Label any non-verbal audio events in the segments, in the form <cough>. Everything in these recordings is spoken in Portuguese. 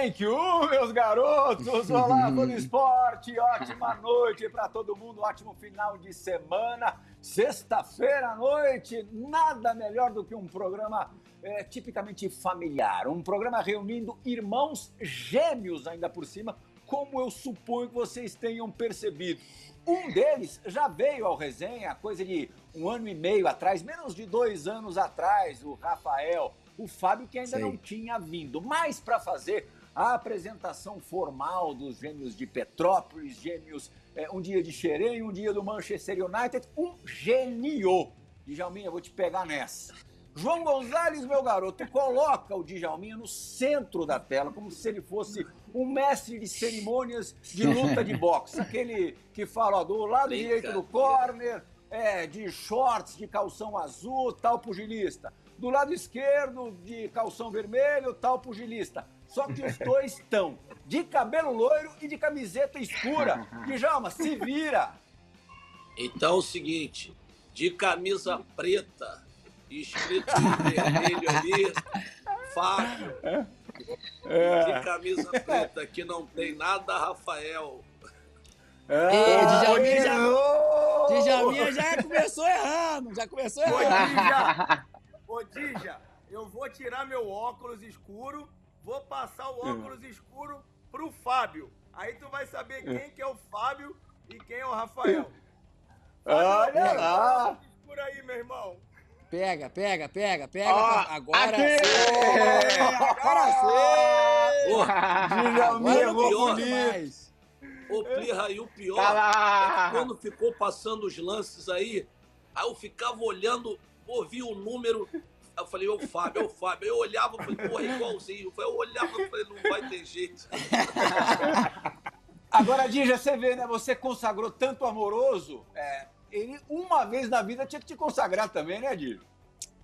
Thank you, meus garotos! <laughs> Olá, fã do esporte! Ótima noite para todo mundo, ótimo final de semana. Sexta-feira à noite, nada melhor do que um programa é, tipicamente familiar. Um programa reunindo irmãos gêmeos, ainda por cima, como eu suponho que vocês tenham percebido. Um deles já veio ao resenha, coisa de um ano e meio atrás, menos de dois anos atrás, o Rafael. O Fábio que ainda Sei. não tinha vindo. Mas para fazer a apresentação formal dos gêmeos de Petrópolis, gêmeos, é, um dia de Xerém, um dia do Manchester United, um gênio. Djalminha, vou te pegar nessa. João Gonzalez, meu garoto, coloca o Djalminha no centro da tela, como se ele fosse um mestre de cerimônias de luta de boxe. Aquele que fala ó, do lado direito do corner, é, de shorts, de calção azul, tal pugilista. Do lado esquerdo, de calção vermelho, tal pugilista. Só que os dois estão de cabelo loiro e de camiseta escura. Djalma, se vira! Então é o seguinte, de camisa preta, escrito em vermelho ali, Fábio. É. De camisa preta, que não tem nada, Rafael. É, Djalminha, já, Djalminha já começou errando, já começou errando. Ô, Dija, eu vou tirar meu óculos escuro, vou passar o óculos escuro pro Fábio. Aí tu vai saber quem que é o Fábio e quem é o Rafael. <laughs> Olha lá! Escuro aí, meu irmão. Pega, pega, pega, pega. Oh, agora sim! Agora sim! Djalminha, vou mais. Ô, Plirra, e o pior tá é que quando ficou passando os lances aí, aí eu ficava olhando, ouvi o número, eu falei, ô Fábio, ô Fábio. Eu olhava, falei, porra, igualzinho. Eu olhava, falei, não vai ter jeito. <laughs> Agora, Dija, você vê, né? Você consagrou tanto amoroso, é, ele uma vez na vida tinha que te consagrar também, né, Dija?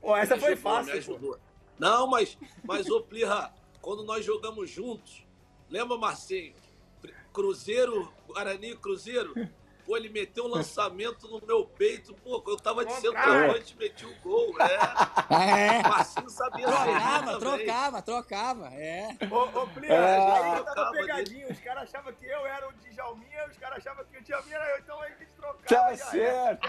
Pô, essa foi fácil. Não, mas, mas ô Plirra, quando nós jogamos juntos, lembra, Marcinho? Cruzeiro, Guarani Cruzeiro, Pô, ele meteu um lançamento no meu peito. Pô, eu tava de centroavante, meti o um gol. É. é. Marcinho sabia Trocava, trocava, trocava. É. Ô, ô Plia, é. aí tava pegadinho. Os caras achavam que eu era o Djalminha, os caras achavam que o Djalminha era eu, então a gente trocava. Tá certo.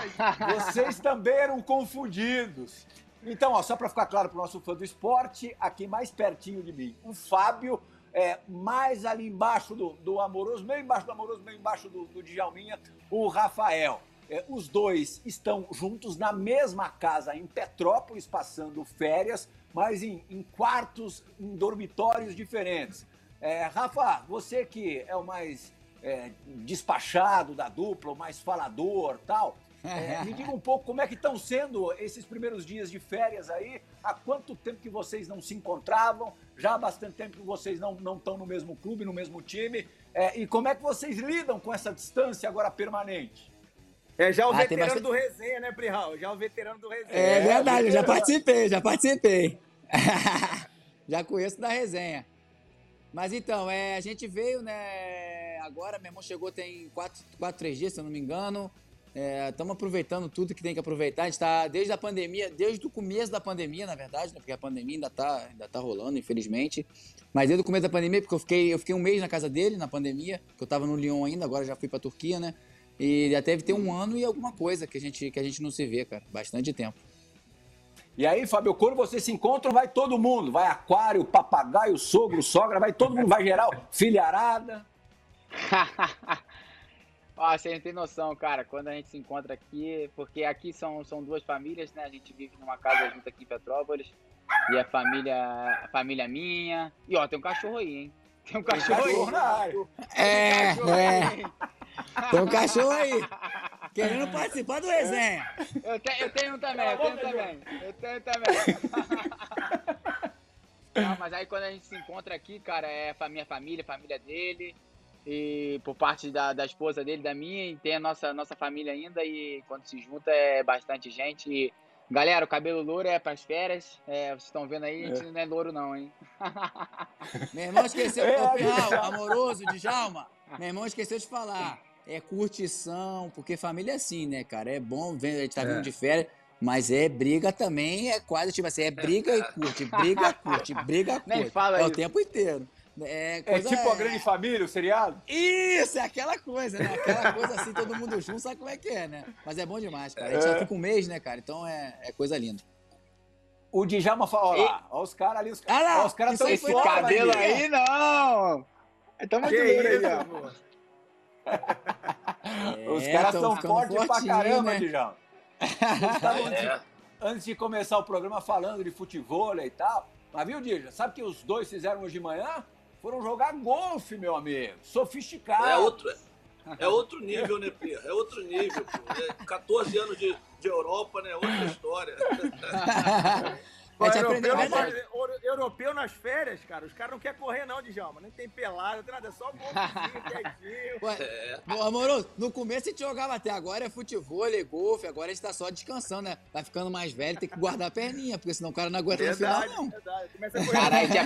Vocês também eram confundidos. Então, ó, só para ficar claro para o nosso fã do esporte, aqui mais pertinho de mim, o Fábio é, mais ali embaixo do, do Amoroso, meio embaixo do Amoroso, meio embaixo do, do Djalminha, o Rafael. É, os dois estão juntos na mesma casa em Petrópolis, passando férias, mas em, em quartos, em dormitórios diferentes. É, Rafa, você que é o mais é, despachado da dupla, o mais falador tal, é, me diga um pouco como é que estão sendo esses primeiros dias de férias aí. Há quanto tempo que vocês não se encontravam? Já há bastante tempo que vocês não estão no mesmo clube, no mesmo time. É, e como é que vocês lidam com essa distância agora permanente? É já o ah, veterano bastante... do resenha, né, Prihal? Já o veterano do resenha. É, verdade, já participei, já participei. <laughs> já conheço da resenha. Mas então, é, a gente veio, né? Agora, meu irmão chegou tem quatro, quatro três dias, se eu não me engano. Estamos é, aproveitando tudo que tem que aproveitar. A gente está desde a pandemia, desde o começo da pandemia, na verdade, né? Porque a pandemia ainda está ainda tá rolando, infelizmente. Mas desde o começo da pandemia, porque eu fiquei, eu fiquei um mês na casa dele na pandemia, que eu estava no Lyon ainda, agora já fui para a Turquia, né? E já deve ter um ano e alguma coisa que a gente, que a gente não se vê, cara. Bastante tempo. E aí, Fábio, quando vocês se encontram, vai todo mundo. Vai aquário, papagaio, sogro, sogra, vai todo mundo, vai geral, <laughs> filharada. <laughs> Ó, você não tem noção, cara, quando a gente se encontra aqui, porque aqui são, são duas famílias, né? A gente vive numa casa junto aqui em Petrópolis. E a família, a família minha. E ó, tem um cachorro aí, hein? Tem um cachorro, tem cachorro aí. É, tem um é. Tem um cachorro aí. Querendo <laughs> participar do resenha. Eu, te, eu tenho também, eu tenho também. Eu tenho também. Não, mas aí quando a gente se encontra aqui, cara, é a minha família, a família dele e por parte da, da esposa dele, da minha, e tem a nossa, nossa família ainda, e quando se junta é bastante gente. E, galera, o cabelo louro é pras férias, é, vocês estão vendo aí, a gente é. não é louro não, hein? <laughs> Meu irmão esqueceu, é, amoroso, Djalma, meu irmão esqueceu de falar, é curtição, porque família é assim, né, cara, é bom, a gente tá vindo é. de férias, mas é briga também, é quase tipo assim, é <laughs> briga e curte, briga, curte, briga, curte. Nem fala é isso. o tempo inteiro. É, É coisa- tipo a grande família, o seriado? Isso, é aquela coisa, né? Aquela coisa assim, todo mundo junto, sabe como é que é, né? Mas é bom demais, cara. A gente É. já fica um mês, né, cara? Então é, é coisa linda. O Djalma fala, ó lá, ó os caras ali, os, Ah caras isso estão Esse fora, cabelo aí, não! Tá muito duro aí, pô. Os É, caras tão estão fortes pra caramba, né? Djalma. <laughs> Eles estavam antes, É. antes de começar o programa falando de futebol e tal. Mas viu, Dija, sabe o que os dois fizeram hoje de manhã? Foram jogar golfe, meu amigo. Sofisticado. É outro, é outro nível, né, Pia? É outro nível, pô. É 14 anos de, de Europa, né? Outra história. <laughs> Pô, aprendeu europeu, não verdade. europeu nas férias, cara, os caras não querem correr não, Djalma. Nem tem pelada, tem nada, é só golfinho, quietinho. <laughs> Ué, Bom, amoroso, no começo a gente jogava até agora é futebol, é golfe, agora a gente tá só descansando, né? Vai ficando mais velho, tem que guardar a perninha, porque senão o cara não aguenta no final, Verdade, não. verdade. Começa a <laughs> correr. Cara, a gente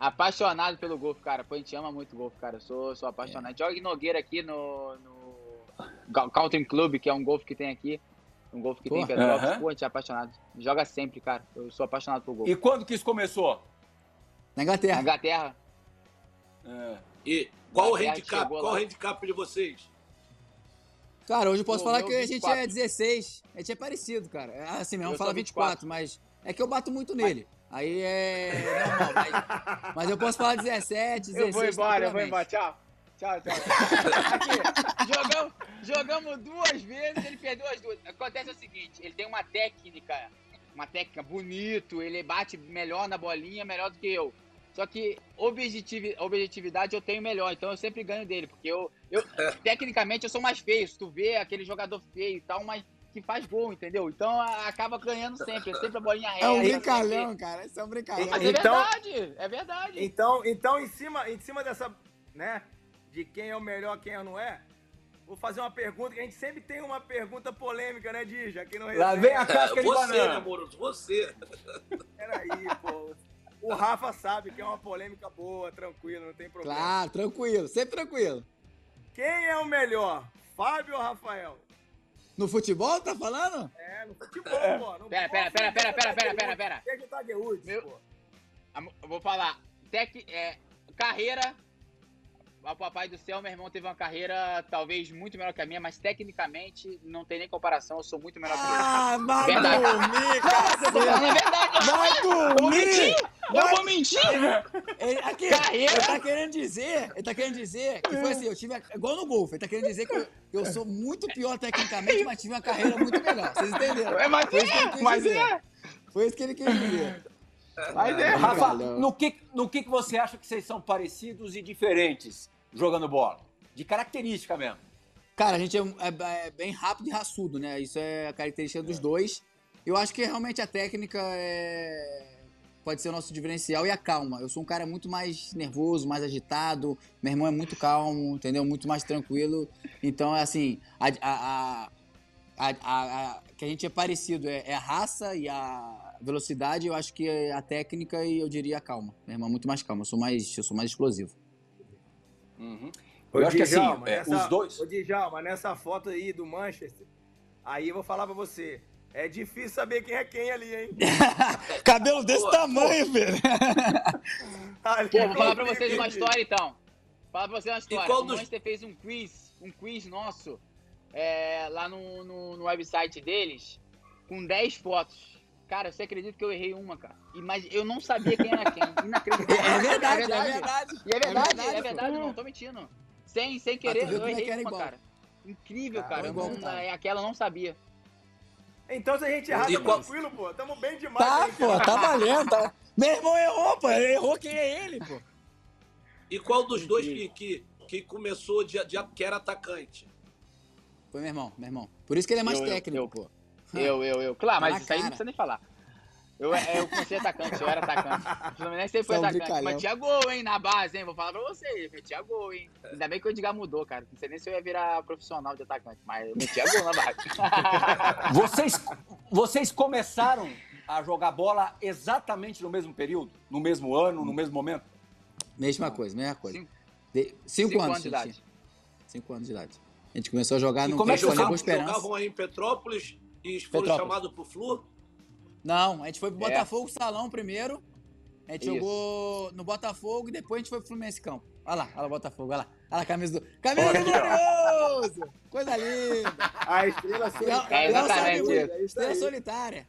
é é? Apaixonado pelo golfe, cara. Pô, a gente ama muito golfe, cara. Eu sou, sou apaixonado. Joga em Nogueira aqui no, no Country Club, que é um golfe que tem aqui. Um golfe que tem em Pô. Petrópolis. Aham. Pô, a gente é apaixonado. Joga sempre, cara. Eu sou apaixonado por golfe. E quando que isso começou? Na Na Inglaterra. Inglaterra, É. E qual o Gabriel handicap? Qual o handicap de vocês? Cara, hoje eu posso Pô, falar que a gente 24. é 16. A gente é parecido, cara. É Assim mesmo, Eu fala sou 24, mas é que eu bato muito nele. Aí é normal, mas, mas eu posso falar 17, 16. eu vou embora, eu vou embora. Tchau. Tchau, tchau. Aqui, jogamos, jogamos duas vezes, ele perdeu as duas. Acontece o seguinte, ele tem uma técnica, uma técnica bonito, ele bate melhor na bolinha, melhor do que eu. Só que objetivi- objetividade eu tenho melhor, então eu sempre ganho dele, porque eu, eu tecnicamente eu sou mais feio. Se tu vê aquele jogador feio e tal, mas que faz gol, entendeu? Então a- acaba ganhando sempre, é sempre a bolinha reta. É um sempre- brincalhão, cara. Isso é um brincalhão. Mas é Então- verdade, é verdade. Então, então em, cima, em cima dessa, né, de quem é o melhor, quem não é, vou fazer uma pergunta, que a gente sempre tem uma pergunta polêmica, né, Dija? Aqui no Lá vem a casca de você, né, banana. Moroso? Você. Peraí, pô. O Rafa sabe que é uma polêmica boa, tranquilo, não tem problema. Claro, tranquilo, sempre tranquilo. Quem é o melhor, Fábio ou Rafael? No futebol, tá falando? É, no futebol, pô. No Pera, pera, pera, pera, pera, pera, pera, pera. Deixa o Tiger Woods, Meu- pô. Eu vou falar. Tec, é, carreira. O papai do céu, meu irmão, teve uma carreira talvez muito melhor que a minha, mas tecnicamente não tem nem comparação. Eu sou muito melhor que ele. Ah, vai Verdade. dormir, Eu tô falando a verdade, ó. Vai dormir! Eu vou mentir! Ele, aqui, Carreira. ele tá querendo dizer, ele tá querendo dizer que foi assim, eu tive, igual no golfe, ele tá querendo dizer que eu, eu sou muito pior tecnicamente, mas tive uma carreira muito melhor. Vocês entenderam? É, mas Foi isso que ele é, quis mas dizer. é. Foi isso que ele quis dizer. Mas é. Rafa, no que, no que que você acha que vocês são parecidos e diferentes jogando bola? De característica mesmo. Cara, a gente é, é- é bem rápido e raçudo, né? Isso é a característica dos dois. Eu acho que realmente a técnica é... pode ser o nosso diferencial e a calma. Eu sou um cara muito mais nervoso, mais agitado. Meu irmão é muito calmo, entendeu? Muito mais tranquilo. Então, é assim, a, a- a- a- a- a- que a gente é parecido é, é a raça e a velocidade. Eu acho que é a técnica e eu diria a calma. Meu irmão é muito mais calmo. Eu sou mais, eu sou mais explosivo. Eu acho que assim, é, nessa- os dois. Ô, Djalma, nessa foto aí do Manchester, aí eu vou falar pra você. É difícil saber quem é quem ali, hein? <laughs> Cabelo desse Pô, tamanho, velho. <laughs> Ali, Pô, vou falar pra vocês uma história então. Falar pra vocês uma história. qual O dos- Manchester fez um quiz, um quiz nosso, é, lá no, no, no website deles, com 10 fotos. Cara, você acredita que eu errei uma, cara? E, Mas eu não sabia quem era quem. Inacreditável. <laughs> É verdade, é verdade. E é verdade, é É verdade, verdade, pô. não tô mentindo. Sem, sem tu querer, eu é errei uma, igual. cara. Incrível, Ah, cara. igual Não- que é, aquela eu não sabia. Então, se a gente errar, E tá qual- tranquilo, pô. Tamo bem demais. Tá, pô, errar. tá valendo. Tá... Meu irmão errou, pô. Ele errou quem é ele, pô. E qual dos dois que, que, que começou de, de, que era atacante? Foi meu irmão, meu irmão. Por isso que ele é mais Eu, eu, técnico, eu. pô. Eu, eu, eu. Claro, Tá mas isso aí não cara. precisa nem falar. Eu, eu comecei atacante, eu era atacante. O Fluminense sempre foi Você é um atacante. tinha gol, hein, na base, hein? Vou falar pra vocês. Metia gol, hein? Ainda bem que o Edgar mudou, cara. Não sei nem se eu ia virar profissional de atacante, mas eu metia gol na base. <laughs> Vocês, vocês começaram a jogar bola exatamente no mesmo período? No mesmo ano, no mesmo momento? Mesma coisa, mesma coisa. Cinco- De- Cinco, cinco anos, anos de idade. Cinco anos de idade. A gente começou a jogar E no como é que você? Esperança. Jogavam aí em Petrópolis e foram Petrópolis. chamados pro Flu? Não, a gente foi pro É. Botafogo Salão primeiro. A gente Isso. jogou no Botafogo e depois a gente foi pro Fluminense Campo. Olha lá, olha lá o Botafogo, olha lá. Olha lá a camisa do. Camisa do Glorioso! Coisa linda! <laughs> A estrela solitária. É exatamente isso. É isso Estrela solitária.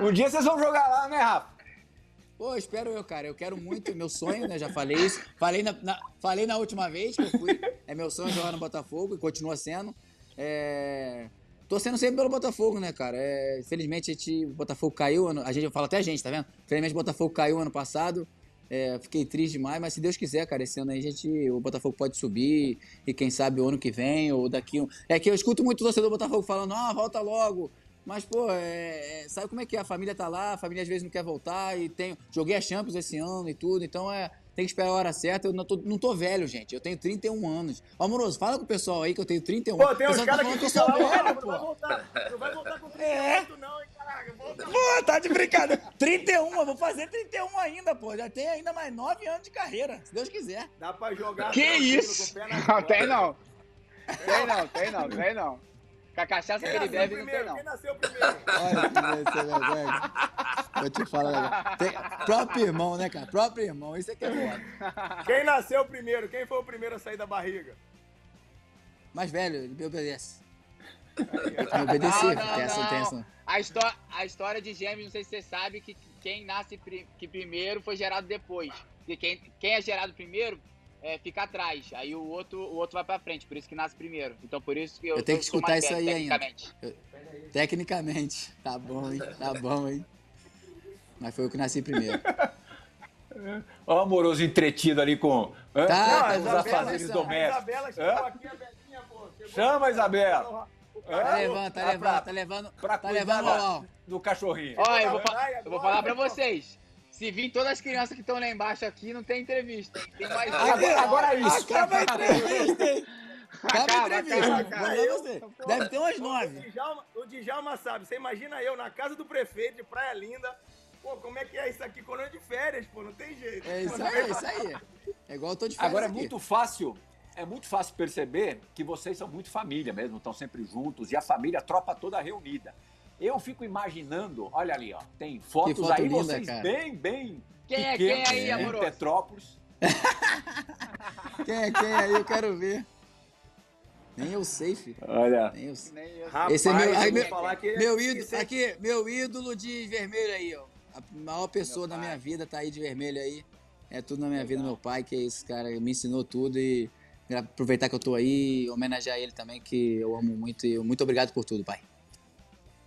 Um dia vocês vão jogar lá, né, Rafa? Pô, espero eu, cara. Eu quero muito, meu sonho, né? Já falei isso. Falei na, na- falei na última vez que eu fui. É meu sonho jogar no Botafogo e continua sendo. É... Torcendo sempre pelo Botafogo, né, cara? É, Infelizmente, a gente, o Botafogo caiu. ano- A gente, eu falo até a gente, tá vendo? Infelizmente, o Botafogo caiu ano passado. É, fiquei triste demais, mas se Deus quiser, cara, esse ano aí a gente, o Botafogo pode subir e quem sabe o ano que vem ou daqui um. É que eu escuto muito torcedor do Botafogo falando, ah, volta logo. Mas, pô, é, é, sabe como é que é? A família tá lá, a família às vezes não quer voltar e tem. Joguei a Champions esse ano e tudo, então é. Tem que esperar a hora certa. Eu não tô, não tô velho, gente. Eu tenho 31 anos. Ô, Amoroso, fala com o pessoal aí que eu tenho 31 Pô, tem uns tá caras falando que eu ficam sou lá, velho, não vai pô. voltar. Não vai voltar com É. 38 não, hein, caraca. Volta Pô, tá de brincadeira. 31, eu vou fazer 31 ainda, pô. Já tem ainda mais 9 anos de carreira, se Deus quiser. Dá pra jogar Que isso? com o pé na Não, bola. tem não. Tem não, tem não, tem não. Com a cachaça que ele bebe, não tem primeiro? não. Quem nasceu primeiro? <laughs> Olha que você vergonha. Vou te falar. Tem, próprio irmão, né, cara? Próprio irmão, isso aqui é foda. Quem nasceu primeiro? Quem foi o primeiro a sair da barriga? Mas, velho, ele me obedece. Me obedecer, Não, não, porque essa não. tem essa. A, histó a história de gêmeos, não sei se você sabe, que quem nasce pri que primeiro foi gerado depois. E quem, quem é gerado primeiro é, fica atrás. Aí o outro, o outro vai pra frente, por isso que nasce primeiro. Então por isso que eu, Eu tenho que escutar isso aí ainda. tecnicamente. Tecnicamente. Tá bom, hein? Tá bom, hein? Mas foi eu que nasci primeiro. Ó, o amoroso entretido ali com, hã? Tá, tá, os Isabela, afazeres essa- A domésticos. Isabela chegou Hã? aqui, a Belinha, pô. Chama, aqui, Isabela. o Tá levando, tá pra- levando, tá levando. Pra Tá levando ao. do cachorrinho. Ó, eu vou, eu vou falar pra vocês. Se vir todas as crianças que estão lá embaixo aqui, não tem entrevista. Tem mais Agora, agora é isso. Acaba a entrevista, hein? Acaba a Acaba, entrevista. acaba, dar você. Deve ter umas O nove. Djalma, o Djalma sabe, você imagina eu na casa do prefeito de Praia Linda. Pô, como é que é isso aqui é de férias, pô? Não tem jeito. É isso aí, é isso aí. É igual eu tô de férias Agora é aqui. muito fácil, é muito fácil perceber que vocês são muito família mesmo, estão sempre juntos e a família, a tropa toda reunida. Eu fico imaginando, olha ali, ó, tem fotos foto aí, linda, vocês cara. bem, bem Quem é quem aí, em amoroso? Petrópolis. <laughs> Quem é quem aí? Eu quero ver. Nem eu sei, filho. Olha, Nem eu sei. Nem eu. Rapaz, Esse é meu- eu aí, meu- falar que Meu ídolo, é- aqui, meu ídolo de vermelho aí, ó. A maior pessoa da minha vida tá aí de vermelho aí. É tudo na minha vida, meu pai, que é esse cara, me ensinou tudo e aproveitar que eu tô aí, homenagear ele também, que eu amo muito e muito obrigado por tudo, pai.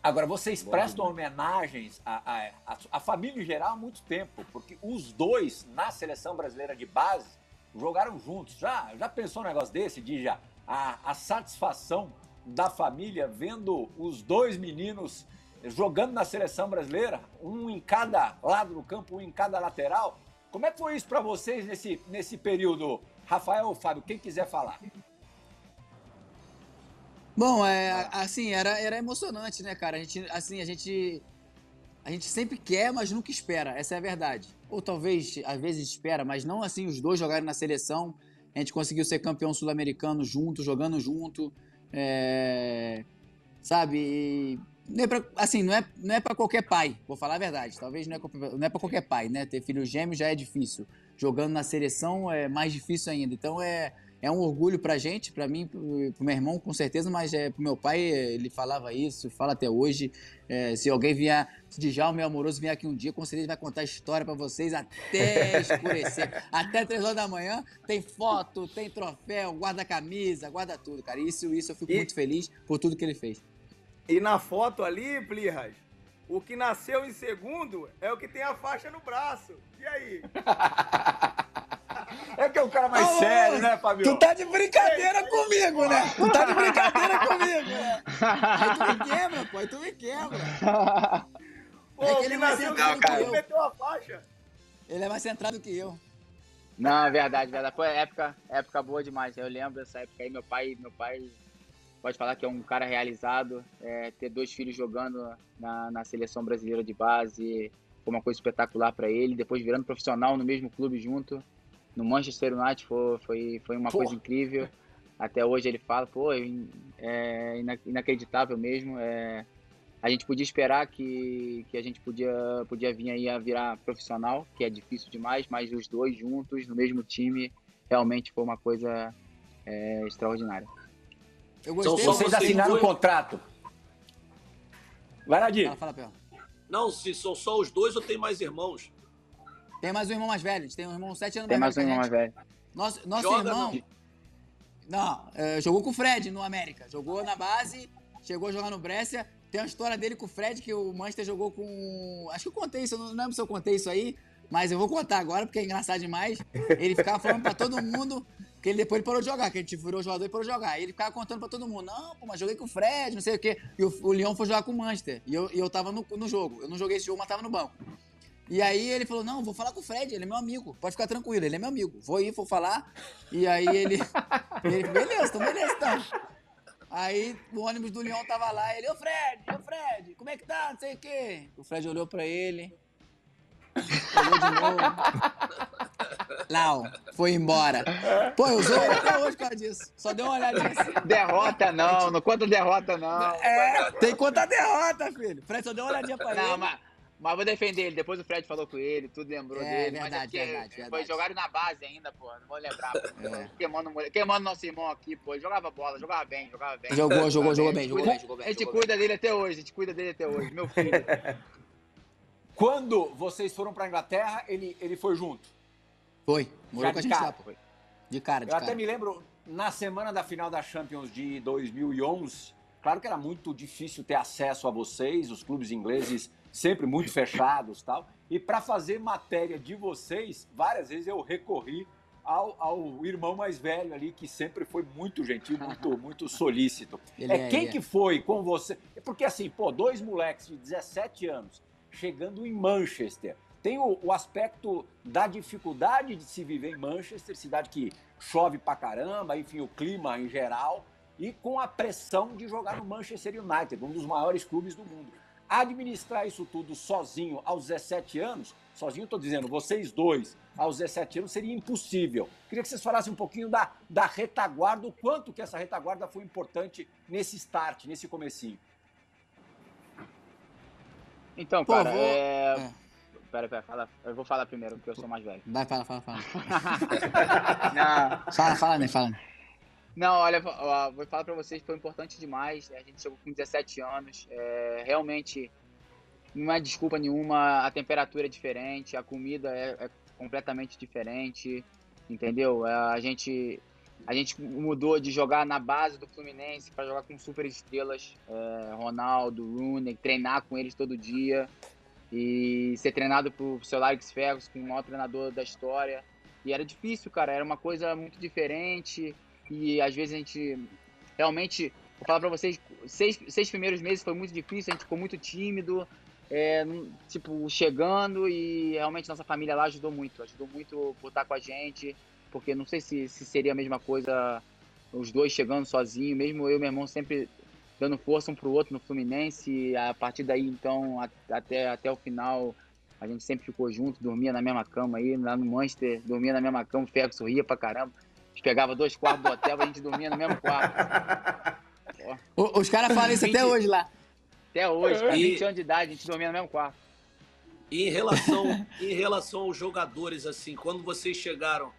Agora, vocês prestam homenagens à, à, à- à família em geral há muito tempo, porque os dois, na seleção brasileira de base, jogaram juntos. Já, já pensou um negócio desse, de já a, a satisfação da família vendo os dois meninos jogando na seleção brasileira, um em cada lado do campo, um em cada lateral? Como é que foi isso para vocês nesse, nesse período? Rafael ou Fábio, quem quiser falar. Bom, é, assim, era, era emocionante, né, cara? A gente, assim, a gente, a gente sempre quer, mas nunca espera. Essa é a verdade. Ou talvez, às vezes espera, mas não assim os dois jogarem na seleção. A gente conseguiu ser campeão sul-americano junto, jogando junto. é, sabe? Não é pra, assim, não é, não é para qualquer pai, vou falar a verdade. Talvez não é, não é para qualquer pai, né? Ter filho gêmeo já é difícil. Jogando na seleção é mais difícil ainda. Então é, é um orgulho pra gente, pra mim, pro, pro meu irmão, com certeza, mas é, pro meu pai, ele falava isso, fala até hoje. É, se alguém vier, se Djalma, meu amoroso, vier aqui um dia, com certeza vai contar história pra vocês até <laughs> escurecer. até três horas da manhã, tem foto, tem troféu, guarda camisa, guarda tudo, cara. Isso, isso eu fico E- muito feliz por tudo que ele fez. E na foto ali, Plirras, o que nasceu em segundo é o que tem a faixa no braço. E aí? <laughs> É que é o cara mais Ô, sério, né, Fábio? Tu tá de brincadeira comigo, né? Tu tá de brincadeira <laughs> comigo, né? Aí tu me quebra, pô, aí tu me quebra. <laughs> Pô, É que ele que é mais centrado que eu. meteu a faixa. Ele é mais centrado que eu. Não, é verdade, verdade. Foi época, época boa demais. Eu lembro dessa época aí, meu pai, meu pai pode falar que é um cara realizado. é, ter dois filhos jogando na, na seleção brasileira de base foi uma coisa espetacular para ele. Depois virando profissional no mesmo clube junto, no Manchester United, foi, foi, foi uma Pô. coisa incrível. Até hoje ele fala, pô, é ina- inacreditável mesmo. É, a gente podia esperar que, que a gente podia, podia vir aí a virar profissional, que é difícil demais, mas os dois juntos, no mesmo time, realmente foi uma coisa é, extraordinária. Eu gostei. Então, vocês assinaram o foi... contrato. Vai, Nadir. Fala, fala. Não, se são só os dois ou tem mais irmãos? Tem mais um irmão mais velho. A gente tem um irmão sete anos tem mais Tem mais um irmão mais velho. Nosso, nosso Joga, irmão... Não, não é, jogou com o Fred no América. Jogou na base, chegou a jogar no Brescia. Tem uma história dele com o Fred que o Manchester jogou com... Acho que eu contei isso, eu não lembro se eu contei isso aí. Mas eu vou contar agora, porque é engraçado demais. Ele ficava falando pra todo mundo que ele depois ele parou de jogar, que a gente virou jogador e parou de jogar. Aí ele ficava contando pra todo mundo, não, pô, mas joguei com o Fred, não sei o quê. E o, o Leão foi jogar com o Manchester. E eu, e eu tava no, no jogo. Eu não joguei esse jogo, mas tava no banco. E aí ele falou, não, vou falar com o Fred, ele é meu amigo, pode ficar tranquilo, ele é meu amigo. Vou ir, vou falar. E aí ele. <laughs> ele beleza, então beleza, então. Aí o ônibus do Leão tava lá, ele, ô Fred, ô Fred, como é que tá? Não sei o quê. O Fred olhou pra ele. Olhou de novo. Lau, foi embora. Pô, eu sou até hoje por causa disso. Só deu uma olhadinha assim. Derrota não, não conta derrota não. É, tem que contar derrota, filho. Fred só deu uma olhadinha pra não, ele. Mas, mas vou defender ele. Depois o Fred falou com ele, tudo lembrou é, dele. Verdade, mas é verdade, Foi verdade. jogaram na base ainda, pô. Não vou lembrar. É. Queimando, queimando nosso irmão aqui, pô. Ele jogava bola, jogava bem, jogava bem. Jogou, jogou, jogou bem, jogou bem, jogou bem. A gente cuida dele até hoje, a gente cuida dele até hoje, meu filho. <laughs> Quando vocês foram pra Inglaterra, ele, ele foi junto? Foi, morou Já com a gente cara. lá, pô. De cara, de Eu cara. até me lembro, na semana da final da Champions de 2011, claro que era muito difícil ter acesso a vocês, os clubes ingleses sempre muito fechados tal. E para fazer matéria de vocês, várias vezes eu recorri ao, ao, irmão mais velho ali, que sempre foi muito gentil, muito, <laughs> muito solícito. Ele é, é quem é. que foi com você? Porque assim, pô, dois moleques de 17 anos chegando em Manchester. Tem o, o, aspecto da dificuldade de se viver em Manchester, cidade que chove pra caramba, enfim, o clima em geral, e com a pressão de jogar no Manchester United, um dos maiores clubes do mundo. Administrar isso tudo sozinho aos 17 anos, sozinho estou dizendo, vocês dois aos 17 anos seria impossível. Queria que vocês falassem um pouquinho da, da retaguarda, o quanto que essa retaguarda foi importante nesse start, nesse comecinho. Então, Pô, cara, vou... é... é. Pera, pera, fala. Eu vou falar primeiro, porque eu sou mais velho. Vai, fala, fala, fala. Não. Fala, fala, né? Fala. Não, olha, vou falar pra vocês, foi importante demais. A gente chegou com 17 anos. É, realmente, não é desculpa nenhuma. A temperatura é diferente, a comida é, é completamente diferente, entendeu? É, a gente a gente mudou de jogar na base do Fluminense para jogar com super estrelas, é, Ronaldo, Rooney, treinar com eles todo dia e ser treinado por seu Alex Ferguson, o maior treinador da história. E era difícil, cara, era uma coisa muito diferente e às vezes a gente realmente, vou falar para vocês, seis, seis primeiros meses foi muito difícil, a gente ficou muito tímido, é, tipo, chegando e realmente nossa família lá ajudou muito, ajudou muito por estar com a gente, porque não sei se, se seria a mesma coisa os dois chegando sozinhos, mesmo eu e meu irmão sempre dando força um pro outro no Fluminense, a partir daí então a, até, até o final a gente sempre ficou junto, dormia na mesma cama aí, lá no Manchester, dormia na mesma cama, o Ferro sorria pra caramba. A gente pegava dois quartos do hotel, a gente dormia no mesmo quarto. <laughs> Os caras falam isso 20, até hoje lá. Até hoje, com 20 anos de idade, a gente dormia no mesmo quarto. E em relação, em relação aos jogadores, assim, quando vocês chegaram,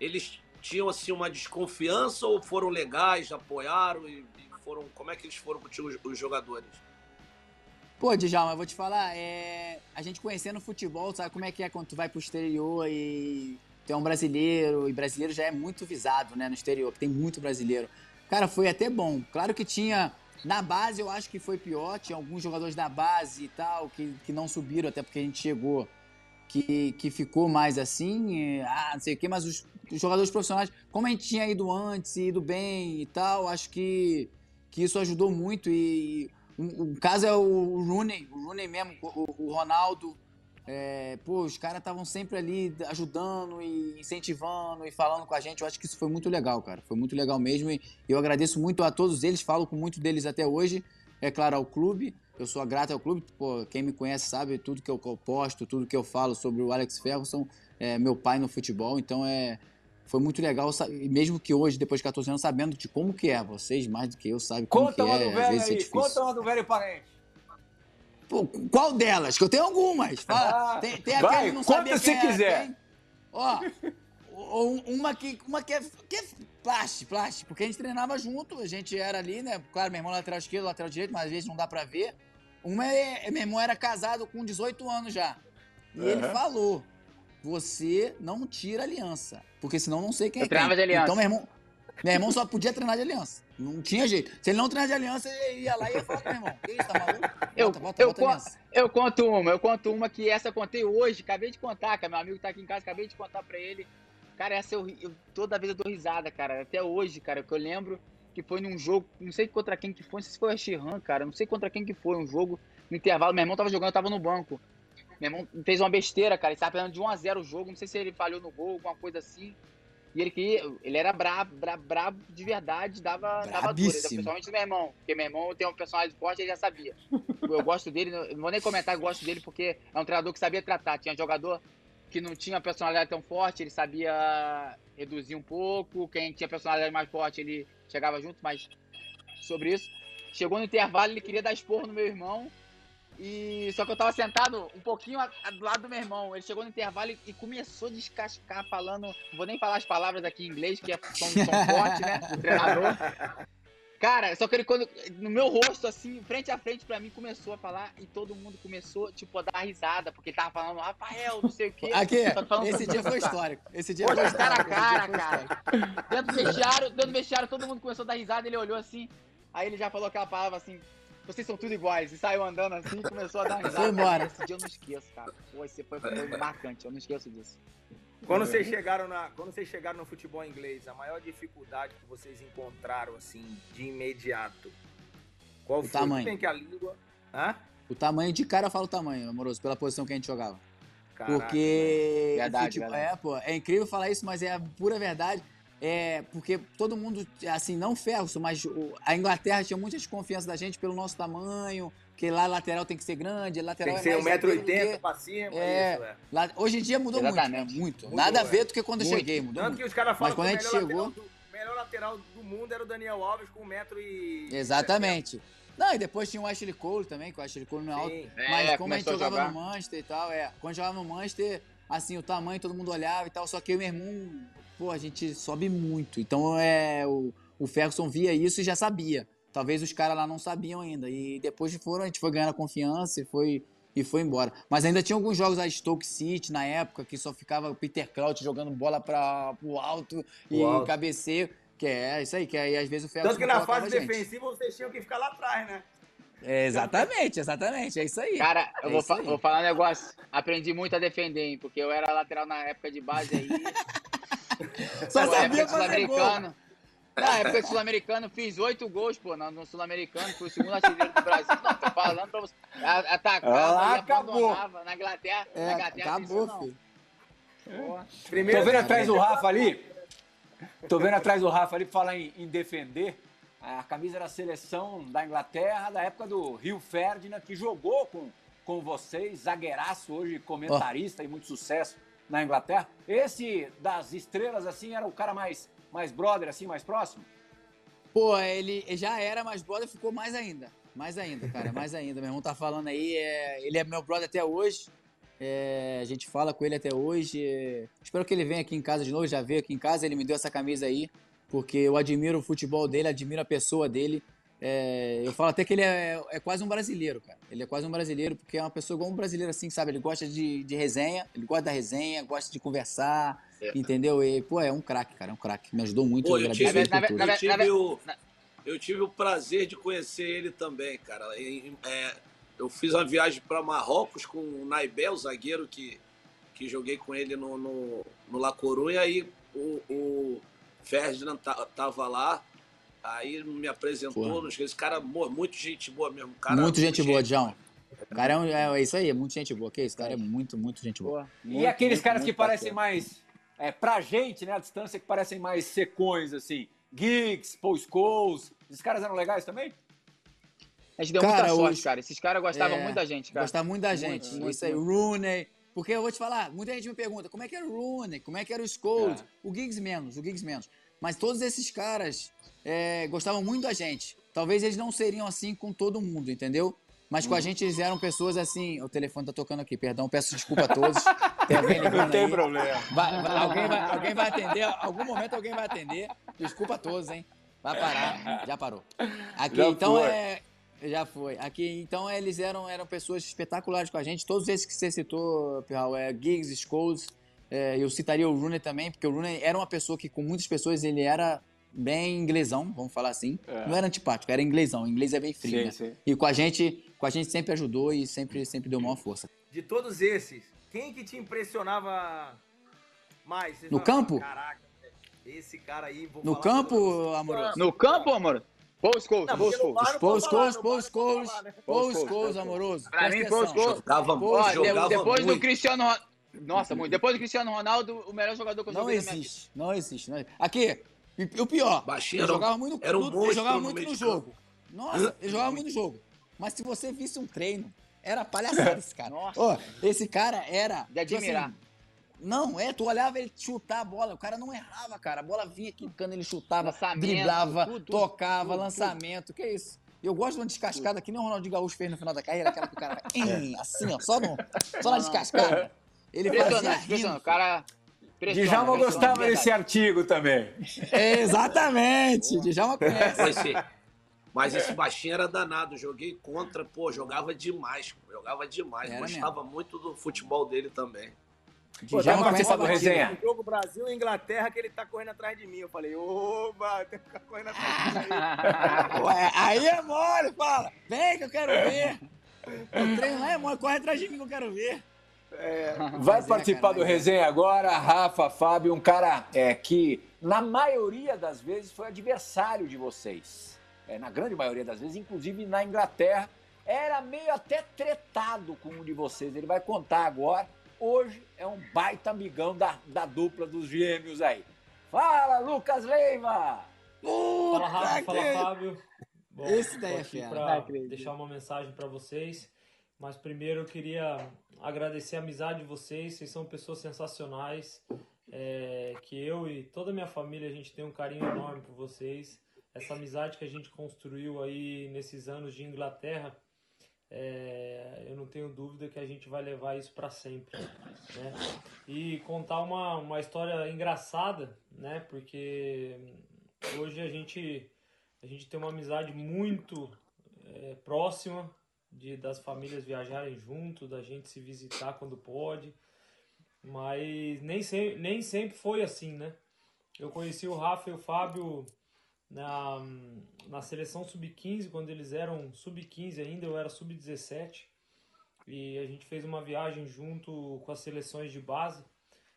eles tinham assim uma desconfiança ou foram legais, apoiaram e, e foram como é que eles foram contigo os, os jogadores? Pô, Djalma, eu vou te falar, é... a gente conhecendo o futebol, sabe como é que é quando tu vai pro exterior e tu é um brasileiro, e brasileiro já é muito visado, né, no exterior, tem muito brasileiro. Cara, foi até bom. Claro que tinha, na base eu acho que foi pior, tinha alguns jogadores da base e tal, que, que não subiram, até porque a gente chegou, que, que ficou mais assim, ah, não sei o quê, mas os, os jogadores profissionais, como a gente tinha ido antes, ido bem e tal, acho que, que isso ajudou muito. E o, o caso é o Rooney, o Rooney mesmo, o, o Ronaldo. É, pô, os caras estavam sempre ali ajudando e incentivando e falando com a gente. Eu acho que isso foi muito legal, cara. Foi muito legal mesmo. E eu agradeço muito a todos eles, falo com muito deles até hoje. É claro, ao clube. Eu sou grato ao clube. Pô, quem me conhece sabe tudo que eu posto, tudo que eu falo sobre o Alex Ferguson. É meu pai no futebol. Então é, foi muito legal, mesmo que hoje, depois de 14 anos, sabendo de como que é. Vocês, mais do que eu, sabem como conta que é. Do velho Às vezes é aí, é. Conta uma do velho parente. Pô, qual delas? Que eu tenho algumas. Fala. Ah, tem, tem aquela que não se quem era quiser. quem. Ó, um- uma que, uma que é, que é plástico, plástico, porque a gente treinava junto, a gente era ali, né? Claro, meu irmão lateral esquerdo, lateral direito, mas às vezes não dá pra ver. Uma é, meu irmão era casado com 18 anos já. E ele Aham. falou: você não tira aliança, porque senão não sei quem Eu é quem. treinava de aliança. Então, meu irmão, meu irmão só podia treinar de aliança. Não tinha jeito. Se ele não de aliança, ele ia lá e ia falar meu irmão. Que isso, tá maluco? Eu- Volta, volta, eu volta co- aliança. Eu conto uma, eu conto uma que essa eu contei hoje, acabei de contar, cara. Meu amigo tá aqui em casa, acabei de contar pra ele. Cara, essa eu, eu toda vez eu dou risada, cara. Até hoje, cara, que eu lembro que foi num jogo, não sei contra quem que foi, não sei se foi a Shihan, cara, não sei contra quem que foi, um jogo no intervalo. Meu irmão tava jogando, eu tava no banco. Meu irmão fez uma besteira, cara, ele tava perdendo de 1 a 0 o jogo, não sei se ele falhou no gol, alguma coisa assim. E ele queria, ele era brabo, brabo, brabo de verdade, dava, dava dura, Brabíssimo. principalmente do meu irmão, porque meu irmão tem um personagem forte, ele já sabia. Eu gosto dele, não vou nem comentar que eu gosto dele, porque é um treinador que sabia tratar. Tinha jogador que não tinha personalidade tão forte, ele sabia reduzir um pouco. Quem tinha personalidade mais forte, ele chegava junto, mas sobre isso. Chegou no intervalo, ele queria dar esporro no meu irmão. E só que eu tava sentado um pouquinho a- a- do lado do meu irmão. Ele chegou no intervalo e, e começou a descascar, falando. Não vou nem falar as palavras aqui em inglês, que é- são, são fortes, né? <laughs> O treinador. Cara, só que ele quando. No meu rosto, assim, frente a frente pra mim, começou a falar e todo mundo começou, tipo, a dar risada, porque ele tava falando, Rafael, não sei o quê. Aqui, esse dia foi histórico. Esse dia Poxa, foi cara a histórico. cara, foi cara. histórico. Dentro do vestiário, dentro do vestiário, todo mundo começou a dar risada, ele olhou assim, aí ele já falou aquela palavra assim, vocês são tudo iguais, e saiu andando assim e começou a dar <laughs> risada. Foi embora. Esse dia eu não esqueço, cara. Pô, esse foi, foi <laughs> marcante, eu não esqueço disso. Quando vocês chegaram na, quando vocês chegaram no futebol inglês, a maior dificuldade que vocês encontraram assim de imediato, qual foi? tamanho. Tem que a língua, hã? O tamanho, de cara eu falo o tamanho, amoroso, pela posição que a gente jogava. Caraca, Porque. o Verdade, futebol- verdade. É, pô. É incrível falar isso, mas é a pura verdade. É, porque todo mundo, assim, não Ferguson, mas o- a Inglaterra tinha muita desconfiança da gente pelo nosso tamanho, que lá lateral tem que ser grande, lateral Tem que é ser mais zagueiro do 1,80m que- pra cima, É. isso, é. lá- Hoje em dia mudou muito, né? Muito. Mudou, Nada a é. ver do que quando eu Muito. cheguei, mudou Tanto muito. que os caras falam Mas quando que a o gente melhor, chegou- lateral do, o melhor lateral do mundo era o Daniel Alves com 1,70m e... Exatamente. Não, e depois tinha o Ashley Cole também, que o Ashley Cole não é alto. Sim. Mas É, como a gente a jogava jogar. no Manchester e tal, é. Quando jogava no Manchester, assim, o tamanho todo mundo olhava e tal, só que eu e meu irmão, pô, a gente sobe muito. Então é. O, o Ferguson via isso e já sabia. Talvez os caras lá não sabiam ainda. E depois foram, a gente foi ganhando confiança e foi, e foi embora. Mas ainda tinha alguns jogos a Stoke City na época que só ficava o Peter Crouch jogando bola para pro alto e alto. cabeceio. Que é isso aí, que aí às vezes o Ferguson Tanto que na fase defensiva vocês tinham que ficar lá atrás, né? É, exatamente, exatamente, é isso aí. Cara, eu É vou, fa- aí. vou falar um negócio. Aprendi muito a defender, hein? Porque eu era lateral na época de base aí. <laughs> Só sabia fazer gol. Na época de sul-americano, fiz oito gols, pô, no, no sul-americano, fui o segundo artilheiro do Brasil. Não, tô falando pra você. Atacava Ah, e acabou. abandonava. Na Inglaterra, É, na Inglaterra acabou, isso não. filho. Primeiro Tô vendo atrás do Rafa ali. Tô vendo atrás do Rafa ali pra falar em, em defender. A camisa da seleção da Inglaterra, da época do Rio Ferdinand, que jogou com, com vocês, zagueiraço, hoje comentarista e muito sucesso na Inglaterra. Esse das estrelas, assim, era o cara mais, mais brother, assim, mais próximo? Pô, ele já era, mas brother ficou mais ainda. Mais ainda, cara, mais ainda. Meu irmão tá falando aí, é, ele é meu brother até hoje. É, a gente fala com ele até hoje. é, espero que ele venha aqui em casa de novo, já veio aqui em casa, ele me deu essa camisa aí, porque eu admiro o futebol dele, admiro a pessoa dele. É, eu falo até que ele é, é quase um brasileiro, cara. Ele é quase um brasileiro, porque é uma pessoa igual um brasileiro, assim, sabe? Ele gosta de, de resenha, ele gosta da resenha, gosta de conversar, É. entendeu? E, pô, é um craque, cara, é um craque. Me ajudou muito, Pô, eu tive- na- na- Eu tive, o, eu tive o prazer de conhecer ele também, cara. É, eu fiz uma viagem para Marrocos com o Naibel, o zagueiro que, que joguei com ele no, no, no La Corunha. Aí o, o Ferdinand ta- tava lá, aí me apresentou. Porra. Nos, esse cara, muito gente boa mesmo. Cara, muito gente boa, gente. João. O cara é, um- é, é isso aí, é muito gente boa. Que isso, cara é muito, muito gente boa. E muito, aqueles muito, caras que muito parecem mais, é, pra gente, né, à distância, que parecem mais secões, assim. Giggs, Paul Scholes, esses caras eram legais também? A gente deu Cara, muita sorte, os- cara. Esses caras gostavam É, muito da gente, cara. Gostar muito da Muito, gente. muito, isso aí, o Rooney. Porque eu vou te falar, muita gente me pergunta como é que era o Rooney, como é que era o Scholes, É. o Giggs menos, o Giggs menos. Mas todos esses caras é, gostavam muito da gente. Talvez eles não seriam assim com todo mundo, entendeu? Mas com a gente eles eram pessoas assim. O telefone tá tocando aqui, perdão, peço desculpa a todos. <laughs> Tem alguém ligando Não tem aí. problema. Vai- vai- alguém, vai, alguém vai atender, algum momento alguém vai atender. Desculpa a todos, hein? Vai parar, já parou. Aqui, Já então, foi. é. Já foi. Aqui, então, eles eram, eram pessoas espetaculares com a gente. Todos esses que você citou, Pirral, é Giggs, Scholes. é, eu citaria o Rooney também, porque o Rooney era uma pessoa que, com muitas pessoas, ele era bem inglesão, vamos falar assim. É. Não era antipático, era inglesão. O inglês é bem frio, Sim, né? sim. E com a gente, com a gente sempre ajudou e sempre, sempre deu maior força. De todos esses, quem que te impressionava mais? Vocês No campo? Caraca, esse cara aí... Vou No campo, você." amoroso? No campo, amor? Paul bar não pode Scholes, falar, né? Paul Scholes, Scholes, amoroso. Pra mim, de- jogava depois muito. do Cristiano Ronaldo. Nossa, muito. Depois do Cristiano Ronaldo, o melhor jogador que eu Não existe, não existe. Não existe. Aqui, e o pior, Baixinho ele era um- jogava muito, era um ele jogava no muito no de jogo. Nossa, ele jogava muito no jogo. Mas se você visse um treino, era palhaçada <laughs> esse cara. Nossa. Esse cara era... De tipo admirar. Não, é, tu olhava ele chutar a bola, o cara não errava, cara. A bola vinha quicando, ele chutava, Lançamento, driblava, tudo, tudo, tocava, tudo, lançamento, que isso. Eu gosto de uma descascada que nem o Ronaldinho Gaúcho fez no final da carreira, aquela que o cara <laughs> vai, "Hum", assim, ó, só, no, só na descascada. Ele Impressionante, impressionante. O cara. Djalma gostava verdade. desse artigo também. Exatamente, Djalma conhece. Mas esse, baixinho era danado. Joguei contra, pô, jogava demais. Jogava demais. Era Gostava muito do futebol dele também. Pô, Djalma tá a do batida. resenha? No jogo Brasil e Inglaterra que ele tá correndo atrás de mim. Eu falei, oba, tem que ficar correndo atrás de mim. aí. <laughs> Ué, aí é mole, fala. Vem que eu quero ver. O treino lá é mole, corre atrás de mim que eu quero ver. Vai é, participar cara, do é. resenha agora, Rafa, Fábio, um cara é, que, na maioria das vezes, foi adversário de vocês. É, na grande maioria das vezes, inclusive na Inglaterra, era meio até tretado com um de vocês. Ele vai contar agora. Hoje é um baita amigão da, da dupla dos gêmeos aí. Fala, Lucas Leiva! Fala Rafa, Puta fala que- Fábio. Bom, Esse daí é aqui fera. deixar uma mensagem para vocês. Mas primeiro eu queria agradecer a amizade de vocês. Vocês são pessoas sensacionais. é, que eu e toda a minha família a gente tem um carinho enorme por vocês. Essa amizade que a gente construiu aí nesses anos de Inglaterra, é, eu não tenho dúvida que a gente vai levar isso para sempre, né? E contar uma, uma história engraçada, né? Porque hoje a gente a gente tem uma amizade muito é, próxima de das famílias viajarem junto, da gente se visitar quando pode, mas nem sempre, nem sempre foi assim, né? Eu conheci o Rafa e o Fábio na, na seleção sub-15, quando eles eram sub-15 ainda, eu era sub-17. E a gente fez uma viagem junto com as seleções de base.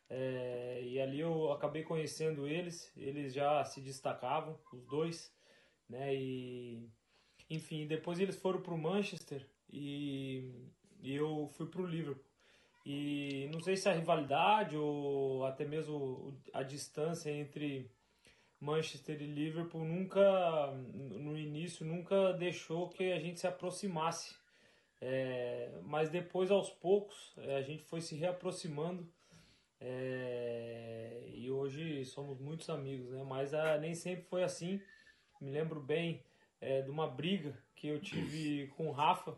É, e ali eu acabei conhecendo eles, eles já se destacavam, os dois, né? E enfim, depois eles foram para o Manchester e, e eu fui para o Liverpool. E não sei se a rivalidade ou até mesmo a distância entre Manchester e Liverpool nunca, no início, nunca deixou que a gente se aproximasse. É, mas depois, aos poucos, é, a gente foi se reaproximando é, e hoje somos muitos amigos, né? Mas ah, nem sempre foi assim. Me lembro bem é, de uma briga que eu tive <coughs> com o Rafa.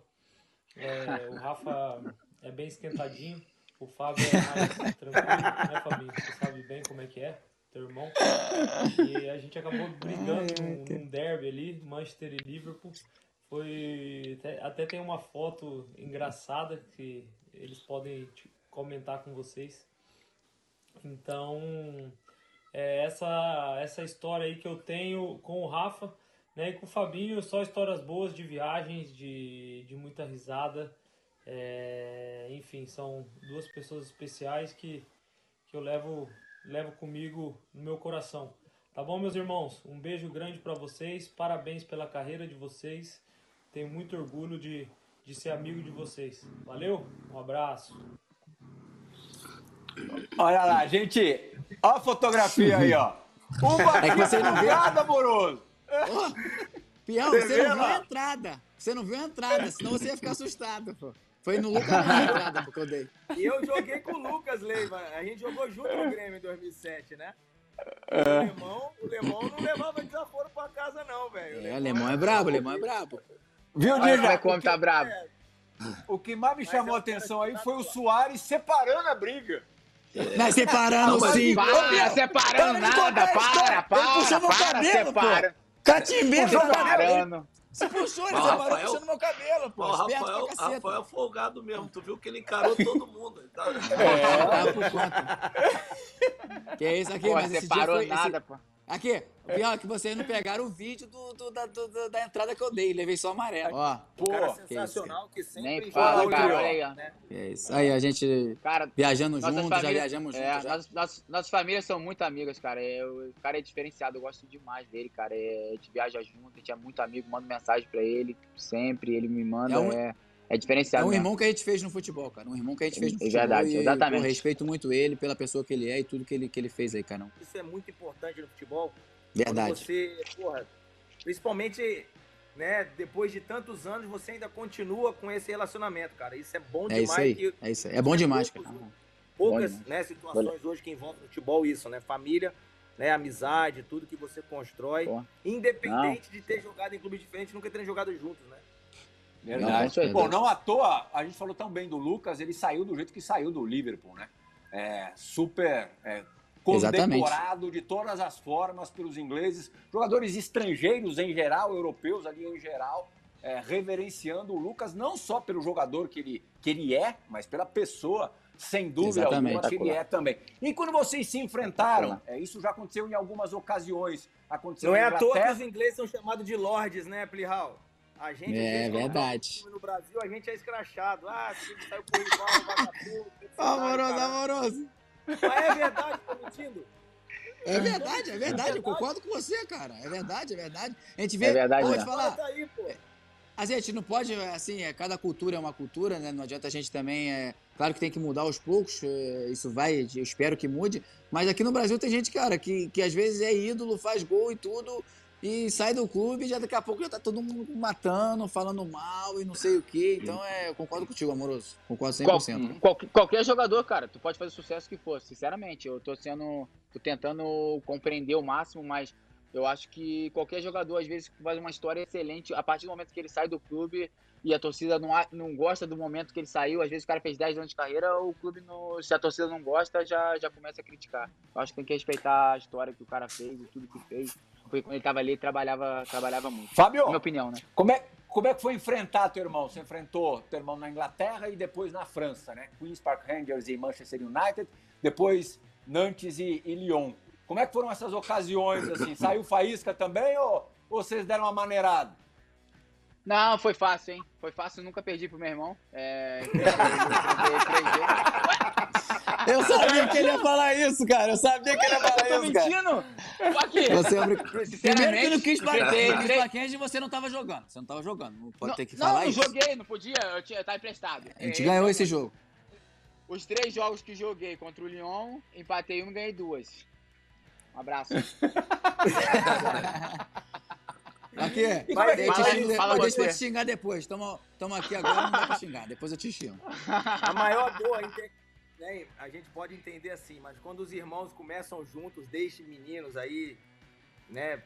É, o Rafa é bem esquentadinho, o Fábio é mais <laughs> tranquilo, né, Fabinho? Você sabe bem como é que é, teu irmão. E a gente acabou brigando num, num derby ali, Manchester e Liverpool. Foi. Até, até tem uma foto engraçada que eles podem comentar com vocês. Então, é essa, essa história aí que eu tenho com o Rafa né, e com o Fabinho, só histórias boas de viagens, de, de muita risada. É, enfim, são duas pessoas especiais que, que eu levo, levo comigo no meu coração. Tá bom, meus irmãos? Um beijo grande para vocês, parabéns pela carreira de vocês. Tenho muito orgulho de, de ser amigo de vocês. Valeu? Um abraço. Olha lá, gente. Olha a fotografia aí, ó. Uma É que você não viu. nada, amoroso. Pião, Você você vê não viu a entrada. Você não viu a entrada, senão você ia ficar assustado, pô. Foi no Lucas a entrada que eu dei. E eu joguei com o Lucas Leiva. A gente jogou junto no Grêmio em 2007, né? É. O Lemão, o Lemão não levava desaforo pra casa, não, velho. É, o alemão é brabo, o alemão é brabo. Viu, Olha como é tá bravo. O que mais me chamou é a atenção aí foi o. Soares separando a briga. Mas separando Não, sim. Para, separando para nada, para, para, para, cabelo, separa. Ele Separando. Se puxou, ele Rafael- puxando meu cabelo, pô. O Rafael. Rafael é folgado mesmo. Tu viu que ele encarou todo mundo. Ele tá- É, conta. Que é isso aqui, Pô, mas esse dia separou foi... esse- nada, pô. Aqui, pior que vocês não pegaram o vídeo do, do- da, do- da- da entrada que eu dei. Levei só amarelo. Ó, Pô, cara que isso, sensacional que sempre Nem joga fala, cara. Aí, ó. é isso. Aí a gente Cara, viajando junto, já famílias- viajamos é, junto. já. nossas, nossas, nossas famílias são muito amigas, cara. É, o o cara é diferenciado, eu gosto demais dele, cara. É, a gente viaja junto, a gente é muito amigo, mando mensagem pra ele sempre, ele me manda. É um- É, é É diferenciado. um mesmo. irmão que a gente fez no futebol, cara. Um irmão que a gente fez no É futebol. verdade, e, exatamente. pô, respeito muito ele pela pessoa que ele é e tudo que ele, que ele fez aí, cara. Isso é muito importante no futebol. Verdade. Você, porra, principalmente, né, depois de tantos anos, você ainda continua com esse relacionamento, cara. Isso é bom É demais. isso aí. que É isso aí. É bom demais, cara. poucas né, situações hoje que envolvem futebol, isso, né? Família, né, amizade, tudo que você constrói. Pô. Independente de ter jogado em clubes diferentes, nunca terem jogado juntos, né? Não, Verdade. certeza. Bom, não à toa, a gente falou tão bem do Lucas, ele saiu do jeito que saiu do Liverpool, né? É, super é, Exatamente. condecorado de todas as formas pelos ingleses, jogadores estrangeiros em geral, europeus ali em geral, é, reverenciando o Lucas não só pelo jogador que ele, que ele é, mas pela pessoa, sem dúvida Exatamente. alguma, que ele é também. E quando vocês se enfrentaram, é, isso já aconteceu em algumas ocasiões, aconteceu Não é na à toa que os ingleses são chamados de lords, né, Plihal? A gente, É quando verdade. No Brasil, a gente é escrachado. Ah, time saiu por rival, vagabundo. <laughs> Amoroso, amoroso. Mas é verdade, tô mentindo. É verdade, é verdade. Eu concordo com você, cara. É verdade, é verdade. A gente vê. É verdade, Pô, vou né? falar. Tá aí, pô. A gente não pode, assim, é, cada cultura é uma cultura, né? Não adianta a gente também. É, claro que tem que mudar aos poucos, é, isso vai, eu espero que mude. Mas aqui no Brasil tem gente, cara, que, que às vezes é ídolo, faz gol e tudo, e sai do clube e já daqui a pouco já tá todo mundo matando, falando mal e não sei o quê. Então, é, eu concordo contigo, amoroso. Concordo 100%. Qual- qual- qualquer jogador, cara, tu pode fazer o sucesso que for, sinceramente. Eu tô sendo. tô tentando compreender o máximo, mas eu acho que qualquer jogador, às vezes, faz uma história excelente. A partir do momento que ele sai do clube e a torcida não, não gosta do momento que ele saiu, às vezes o cara fez 10 anos de carreira, o clube, não, se a torcida não gosta, já, já começa a criticar. Eu acho que tem que respeitar a história que o cara fez e tudo que fez. Porque quando ele tava ali, ele trabalhava, trabalhava muito. Fábio, Na minha opinião, né? Como é, como é que foi enfrentar teu irmão? Você enfrentou teu irmão na Inglaterra e depois na França, né? Queen's Park Rangers e Manchester United, depois Nantes e, e Lyon. Como é que foram essas ocasiões, assim? Saiu faísca também ou, ou vocês deram uma maneirada? Não, foi fácil, hein? Foi fácil, nunca perdi pro meu irmão. É. Eu sabia que ele ia falar isso, cara. Eu sabia que ele ia falar Tô isso, cara. mentindo? Aqui. Você é Primeiro que no Kiss Rangers você não tava jogando. Você não tava jogando. Não pode Não, ter que não, falar não isso. joguei, não podia, eu, tinha, eu tava emprestado. A gente É, ganhou esse jogo. Os três jogos que joguei contra o Lyon, empatei um e ganhei duas. Um abraço. <laughs> Aqui, é que- eu te fala- xingo- fala eu deixo te xingar depois. Tamo, tamo aqui agora, não dá pra xingar. Depois eu te xingo. <laughs> A maior dor, né, a gente pode entender assim, mas quando os irmãos começam juntos, desde meninos aí, né,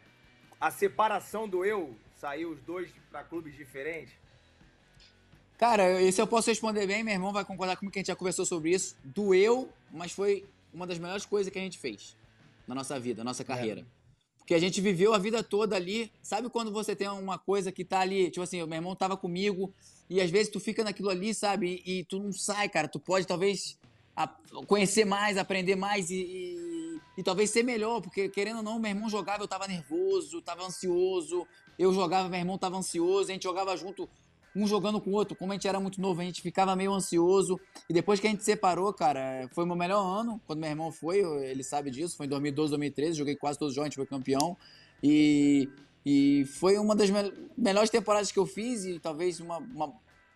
a separação do eu, saiu os dois para clubes diferentes. Cara, esse eu posso responder bem. Meu irmão vai concordar comigo que a gente já conversou sobre isso. Doeu, mas foi uma das melhores coisas que a gente fez na nossa vida, na nossa carreira. Porque a gente viveu a vida toda ali. Sabe quando você tem uma coisa que tá ali, tipo assim, o meu irmão tava comigo e às vezes tu fica naquilo ali, sabe? E, e tu não sai, cara. Tu pode talvez a- conhecer mais, aprender mais e, e- e talvez ser melhor, porque querendo ou não, meu irmão jogava, eu tava nervoso, tava ansioso. Eu jogava, meu irmão tava ansioso, a gente jogava junto um jogando com o outro. Como a gente era muito novo, a gente ficava meio ansioso. E depois que a gente separou, cara, foi o meu melhor ano. Quando meu irmão foi, ele sabe disso. Foi em 2012, 2013. Joguei quase todos os jogos, a gente foi campeão. E, e foi uma das mel- melhores temporadas que eu fiz e talvez uma, uma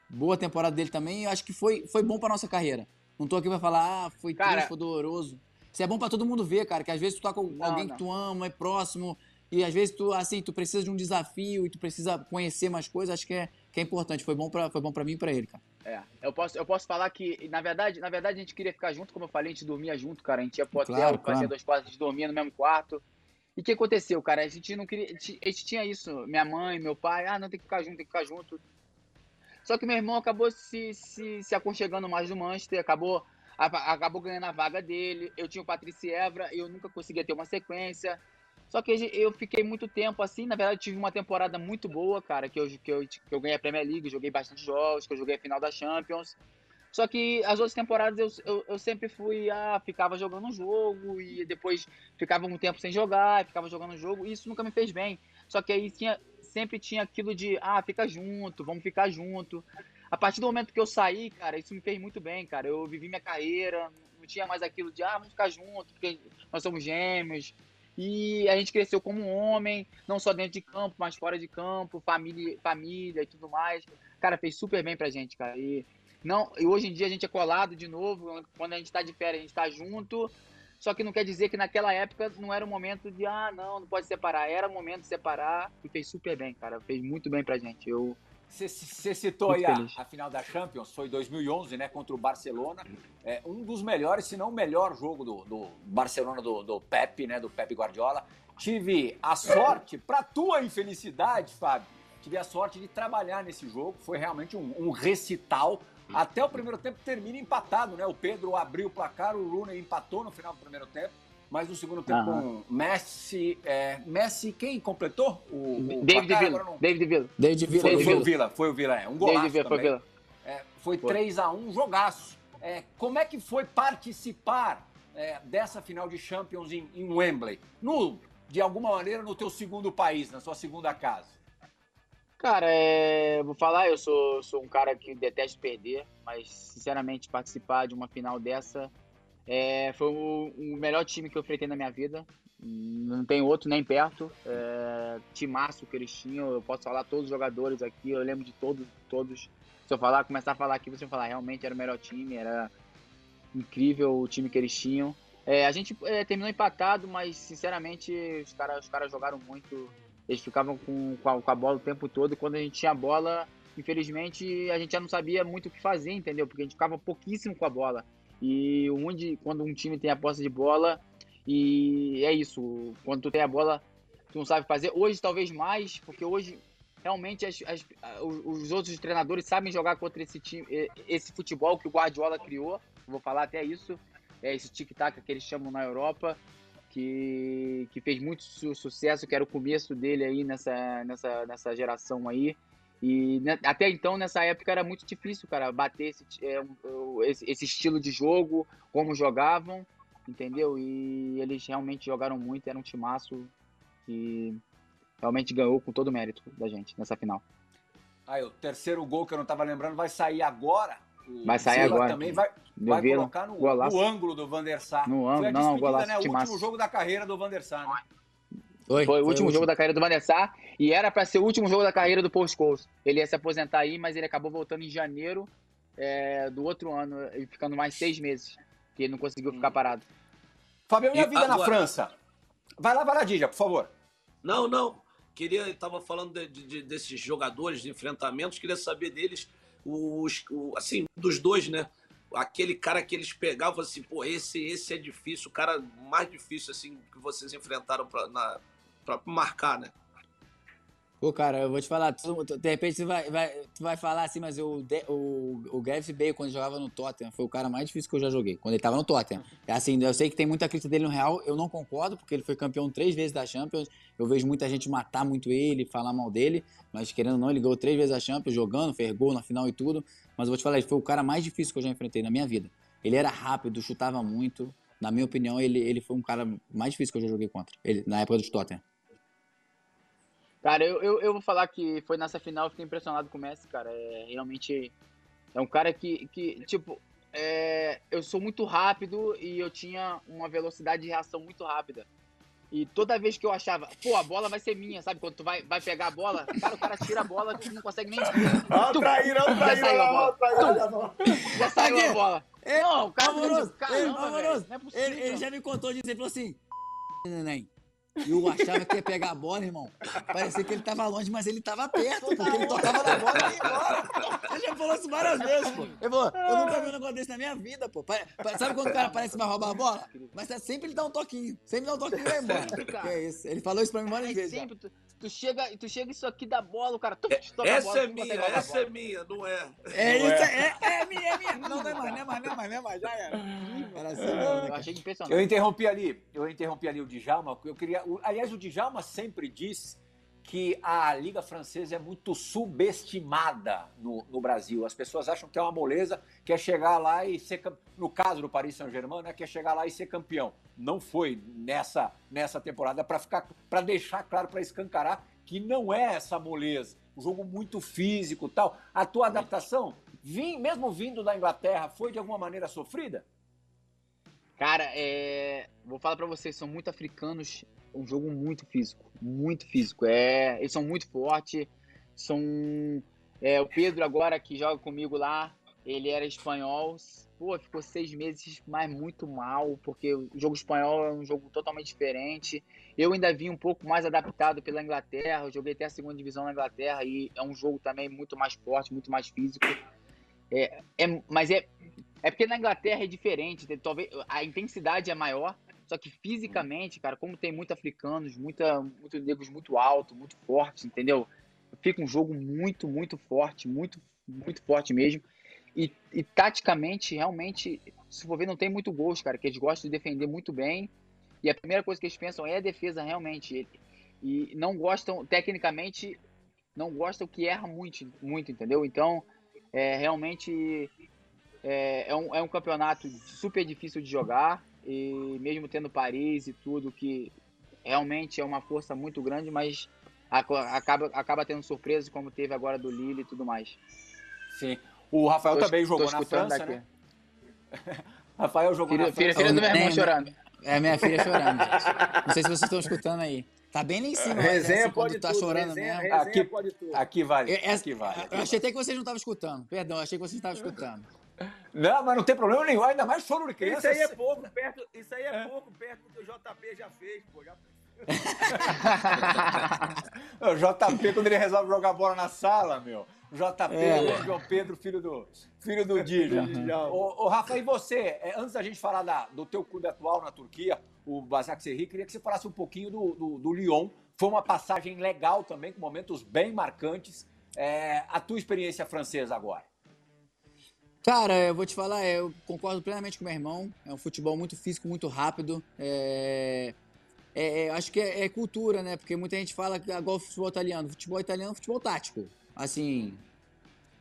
boa temporada dele também. Eu acho que foi, foi bom pra nossa carreira. Não tô aqui pra falar, ah, foi Cara- triste, foi doloroso. Isso é bom pra todo mundo ver, cara, que às vezes tu tá com Não, alguém não. que tu ama, é próximo, e às vezes tu, assim, tu precisa de um desafio e tu precisa conhecer mais coisas, acho que é, que é importante. Foi bom pra, foi bom pra mim e pra ele, cara. É, eu posso, eu posso falar que, na verdade, na verdade, a gente queria ficar junto, como eu falei, a gente dormia junto, cara. A gente ia pro hotel, Claro, fazia dois quartos, a gente dormia no mesmo quarto. E o que aconteceu, cara? A gente não queria. A gente tinha isso, minha mãe, meu pai, ah, não, tem que ficar junto, tem que ficar junto. Só que meu irmão acabou se, se, se aconchegando mais no Manchester, acabou, acabou ganhando a vaga dele. Eu tinha o Patrícia Evra, eu nunca conseguia ter uma sequência. Só que eu fiquei muito tempo assim, na verdade tive uma temporada muito boa, cara, que eu, que eu, que eu ganhei a Premier League, joguei bastante jogos, que eu joguei a final da Champions. Só que as outras temporadas eu, eu, eu, sempre fui, ah, ficava jogando um jogo e depois ficava um tempo sem jogar, ficava jogando um jogo, e isso nunca me fez bem. Só que aí tinha, sempre tinha aquilo de, ah, fica junto, vamos ficar junto. A partir do momento que eu saí, cara, isso me fez muito bem, cara. Eu vivi minha carreira, não tinha mais aquilo de, ah, vamos ficar junto, porque nós somos gêmeos. E a gente cresceu como um homem, não só dentro de campo, mas fora de campo, família, família e tudo mais. Cara, fez super bem pra gente, cara. E não, e hoje em dia a gente é colado de novo, quando a gente está de férias, a gente está junto. Só que não quer dizer que naquela época não era o momento de, ah, não, não pode separar. Era o momento de separar e fez super bem, cara. Fez muito bem pra gente. Eu. Você citou aí a, a, final da Champions, foi 2011, né, contra o Barcelona. É um dos melhores, se não o melhor jogo do, do Barcelona do, do Pepe, né, do Pepe Guardiola. Tive a sorte, para tua infelicidade, Fábio, tive a sorte de trabalhar nesse jogo. Foi realmente um, um recital até o primeiro tempo termina empatado, né? O Pedro abriu o placar, o Luna empatou no final do primeiro tempo. Mas no segundo tempo, com Messi. É, Messi, quem completou? O, o David placar, Villa. Não... David Villa. David Villa. Foi, foi o Villa, foi o Villa, é. Um golaço David Villa, também. Foi, Villa. É, foi 3x1, jogaço. É, como é que foi participar é, dessa final de Champions em, em Wembley? No, de alguma maneira, no teu segundo país, na sua segunda casa? Cara, é, vou falar, eu sou, sou um cara que detesta perder, mas sinceramente participar de uma final dessa é, foi o, o, melhor time que eu enfrentei na minha vida. Não tem outro nem perto. É, timaço que eles tinham, eu posso falar todos os jogadores aqui, eu lembro de todos, todos. Se eu falar, começar a falar aqui, você vai falar, realmente era o melhor time, era incrível o time que eles tinham. É, a gente é, terminou empatado, mas sinceramente os caras os cara jogaram muito eles ficavam com, com a, com, a, bola o tempo todo e quando a gente tinha a bola, infelizmente, a gente já não sabia muito o que fazer, entendeu? Porque a gente ficava pouquíssimo com a bola. E onde, quando um time tem a posse de bola, e é isso, quando tu tem a bola, tu não sabe fazer. Hoje, talvez mais, porque hoje realmente as, as, os outros treinadores sabem jogar contra esse time, esse futebol que o Guardiola criou. Vou falar até isso, é esse tic-tac que eles chamam na Europa que, que fez muito su sucesso, que era o começo dele aí nessa, nessa, nessa geração aí. E né, até então, nessa época, era muito difícil, cara, bater esse, é, esse, esse, estilo de jogo, como jogavam, entendeu? E eles realmente jogaram muito, era um timaço que realmente ganhou com todo o mérito da gente nessa final. Aí, o terceiro gol que eu não estava lembrando vai sair agora Vai sair agora. também vai, vai colocar no, no, ângulo do Van der Sar. No ângulo, não, golaço, né? O último jogo da carreira do Van der Sar, né? Foi, foi, o último jogo da carreira do Van der Sar e era para ser o último jogo da carreira do Paul Scholes. Ele ia se aposentar aí, mas ele acabou voltando em janeiro é, do outro ano e ficando mais seis meses, que ele não conseguiu ficar parado. Fabião, e a vida agora... na França? Vai lá, vai lá, Dija, por favor. Não, não. Queria, estava falando de, de, desses jogadores, de enfrentamentos, queria saber deles os, o, assim, dos dois, né? Aquele cara que eles pegavam assim, pô, esse, esse é difícil, o cara mais difícil assim que vocês enfrentaram para marcar, né? Pô, cara, eu vou te falar, tu, de repente tu vai, vai, tu vai falar assim, mas eu, o, o Gareth Bale, quando jogava no Tottenham, foi o cara mais difícil que eu já joguei, quando ele tava no Tottenham. É assim, eu sei que tem muita crítica dele no Real, eu não concordo, porque ele foi campeão três vezes da Champions, eu vejo muita gente matar muito ele, falar mal dele, mas querendo ou não, ele ganhou três vezes a Champions, jogando, fez gol na final e tudo, mas eu vou te falar, ele foi o cara mais difícil que eu já enfrentei na minha vida. Ele era rápido, chutava muito, na minha opinião, ele, ele foi um cara mais difícil que eu já joguei contra, ele, na época do Tottenham. Cara, eu, eu, eu, vou falar que foi nessa final, eu fiquei impressionado com o Messi, cara. É, realmente é um cara que, que tipo, é, eu sou muito rápido e eu tinha uma velocidade de reação muito rápida. E toda vez que eu achava, pô, a bola vai ser minha, sabe? Quando tu vai, vai pegar a bola, cara, o cara tira a bola, tu não consegue nem. Ó, <laughs> traíra, ó, traíra, já saiu a bola. Já saiu a bola. Não, o cara. Amoroso, caramba, amoroso. Não é possível. Ele, ele já me contou disso, ele falou assim: neném. E eu achava que ia pegar a bola, irmão. Parecia que ele tava longe, mas ele tava perto, porque ele tocava na bola e ia embora. <laughs> Ele já falou isso várias vezes, pô. Ele falou, eu nunca vi um negócio desse na minha vida, pô. Sabe quando o cara parece que vai roubar a bola? Mas tá- sempre ele dá um toquinho. Sempre dá um toquinho e vai embora. É isso. Ele falou isso pra mim várias vezes. sempre, tu, tu chega, tu chega isso aqui da bola, o cara tu, te toca a Essa bola, é tu minha, essa bola. é minha, não é. É Não isso, é. é, é minha, é minha. Não, não é mais, não é mais, não é mais, não é mais, já era. Era assim Eu achei Eu impressionante. interrompi ali, eu interrompi ali o Djalma, porque eu queria. Aliás, o Djalma sempre disse que a Liga Francesa é muito subestimada no, no Brasil. As pessoas acham que é uma moleza, quer chegar lá e ser no caso do Paris Saint-Germain, né, quer chegar lá e ser campeão. Não foi nessa nessa temporada para ficar para deixar claro, para escancarar que não é essa moleza. Um jogo muito físico, e tal. A tua adaptação, vim, mesmo vindo da Inglaterra, foi de alguma maneira sofrida? Cara, é... vou falar pra vocês, são muito africanos, um jogo muito físico, muito físico. É... Eles são muito fortes, são... É, o Pedro agora, que joga comigo lá, ele era espanhol, pô, ficou seis meses, mas muito mal, porque o jogo espanhol é um jogo totalmente diferente. Eu ainda vim um pouco mais adaptado pela Inglaterra, eu joguei até a segunda divisão na Inglaterra e é um jogo também muito mais forte, muito mais físico. É, é, mas é, é porque na Inglaterra é diferente, tem- talvez a intensidade é maior, só que fisicamente, cara, como tem muito africanos, muita, muitos negros muito alto, muito fortes, entendeu? Fica um jogo muito, muito forte, muito, muito forte mesmo. E, e taticamente, realmente, se for ver, não tem muito gols, cara, que eles gostam de defender muito bem. E a primeira coisa que eles pensam é a defesa, realmente. E não gostam, tecnicamente, não gostam que erra muito, muito entendeu? Então, é, realmente é, é um, é um campeonato super difícil de jogar. E mesmo tendo Paris e tudo, que realmente é uma força muito grande, mas acaba, acaba tendo surpresas, como teve agora do Lille e tudo mais. Sim. O Rafael Tô- também jogou na escutando França, daqui. né? <laughs> Rafael jogou Filha, na filha, França. filha do meu irmão chorando. É minha filha chorando, gente. Não sei se vocês estão escutando aí. Tá bem lá em cima, mas Resenha assim, pode tá tudo, chorando resenha, mesmo. resenha Aqui- pode tudo. Aqui vale. Eu, essa- Aqui vale. eu achei até que vocês não estavam escutando. Perdão, eu achei que vocês não estavam escutando. Não, mas não tem problema nenhum. Ainda mais choro de Isso criança. aí é pouco perto, isso aí é pouco perto do que o JP já fez, pô. Já... <laughs> O JP, quando ele resolve jogar bola na sala, meu. O JP, É. o João Pedro, filho do, filho do Dija. Uhum. Ô, ô, Rafa, e você? é, antes da gente falar da- do teu clube atual na Turquia, o Basaksehir, queria que você falasse um pouquinho do, do, do Lyon. Foi uma passagem legal também, com momentos bem marcantes. É, a tua experiência francesa agora? Cara, eu vou te falar, eu concordo plenamente com meu irmão. É um futebol muito físico, muito rápido. É, é- é- acho que é, é cultura, né? Porque muita gente fala que é igual o futebol italiano. Futebol italiano é futebol tático. Assim,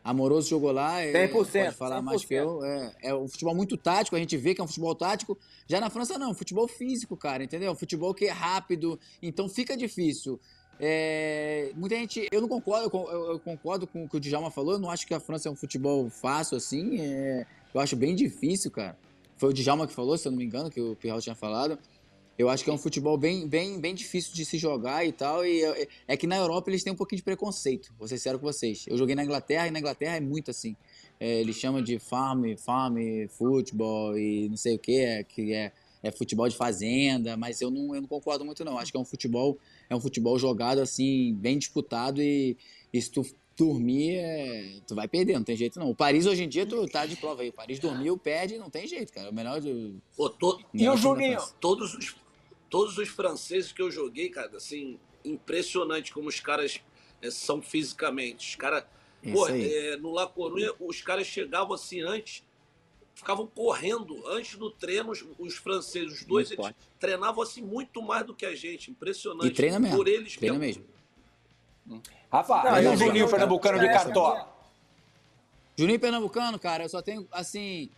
Amoroso jogou lá. é, 100%, Pode falar mais que eu. É, é um futebol muito tático, a gente vê que é um futebol tático. Já na França, não, futebol físico, cara, entendeu? Futebol que é rápido, então fica difícil. É, muita gente. Eu não concordo, eu, con- eu- eu concordo com o que o Djalma falou. Eu não acho que a França é um futebol fácil assim. é, eu acho bem difícil, cara. Foi o Djalma que falou, se eu não me engano, que o Pirral tinha falado. Eu acho que é um futebol bem, bem, bem difícil de se jogar e tal. E é, é que na Europa eles têm um pouquinho de preconceito, vou ser sincero com vocês. Eu joguei na Inglaterra e na Inglaterra é muito assim. É, eles chamam de farm, farm, futebol e não sei o que, é, que é, é futebol de fazenda, mas eu não, eu não concordo muito não. Acho que é um futebol, é um futebol jogado assim, bem disputado e, e se tu dormir, é, tu vai perder, não tem jeito não. O Paris hoje em dia tu tá de prova aí. O Paris dormiu, perde, não tem jeito, cara. É o melhor de. Pô, to- E o? França. todos os, todos os franceses que eu joguei, cara, assim, impressionante como os caras eh, são fisicamente. Os caras, pô, Isso aí. eh, no La Coruña, os caras chegavam assim antes, ficavam correndo antes do treino, os, os franceses, os dois, Muito eles forte. treinavam assim muito mais do que a gente. Impressionante. E treina mesmo, Por eles treina mesmo. Rafa, Não, e o Juninho Pernambucano de É, Cartola? Juninho Pernambucano, cara, eu só tenho, assim,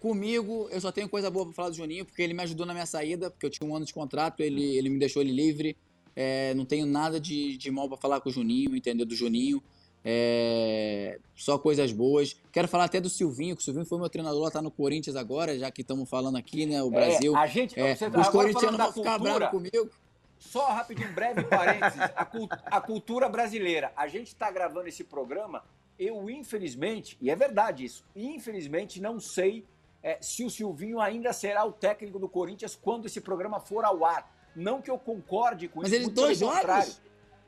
comigo, eu só tenho coisa boa pra falar do Juninho, porque ele me ajudou na minha saída, porque eu tinha um ano de contrato, ele, ele me deixou ele livre. É, não tenho nada de, de mal pra falar com o Juninho, entendeu? Do Juninho. É, só coisas boas. Quero falar até do Silvinho, que o Silvinho foi meu treinador lá, tá no Corinthians agora, já que estamos falando aqui, né? O Brasil. É, a gente, É, você, os corintianos vão ficar bravos comigo. Só rapidinho, breve parênteses. A, cul- a cultura brasileira. A gente está gravando esse programa. Eu, infelizmente, e é verdade isso, infelizmente não sei é, se o Silvinho ainda será o técnico do Corinthians quando esse programa for ao ar. Não que eu concorde com Mas isso. muito pelo dois jogos?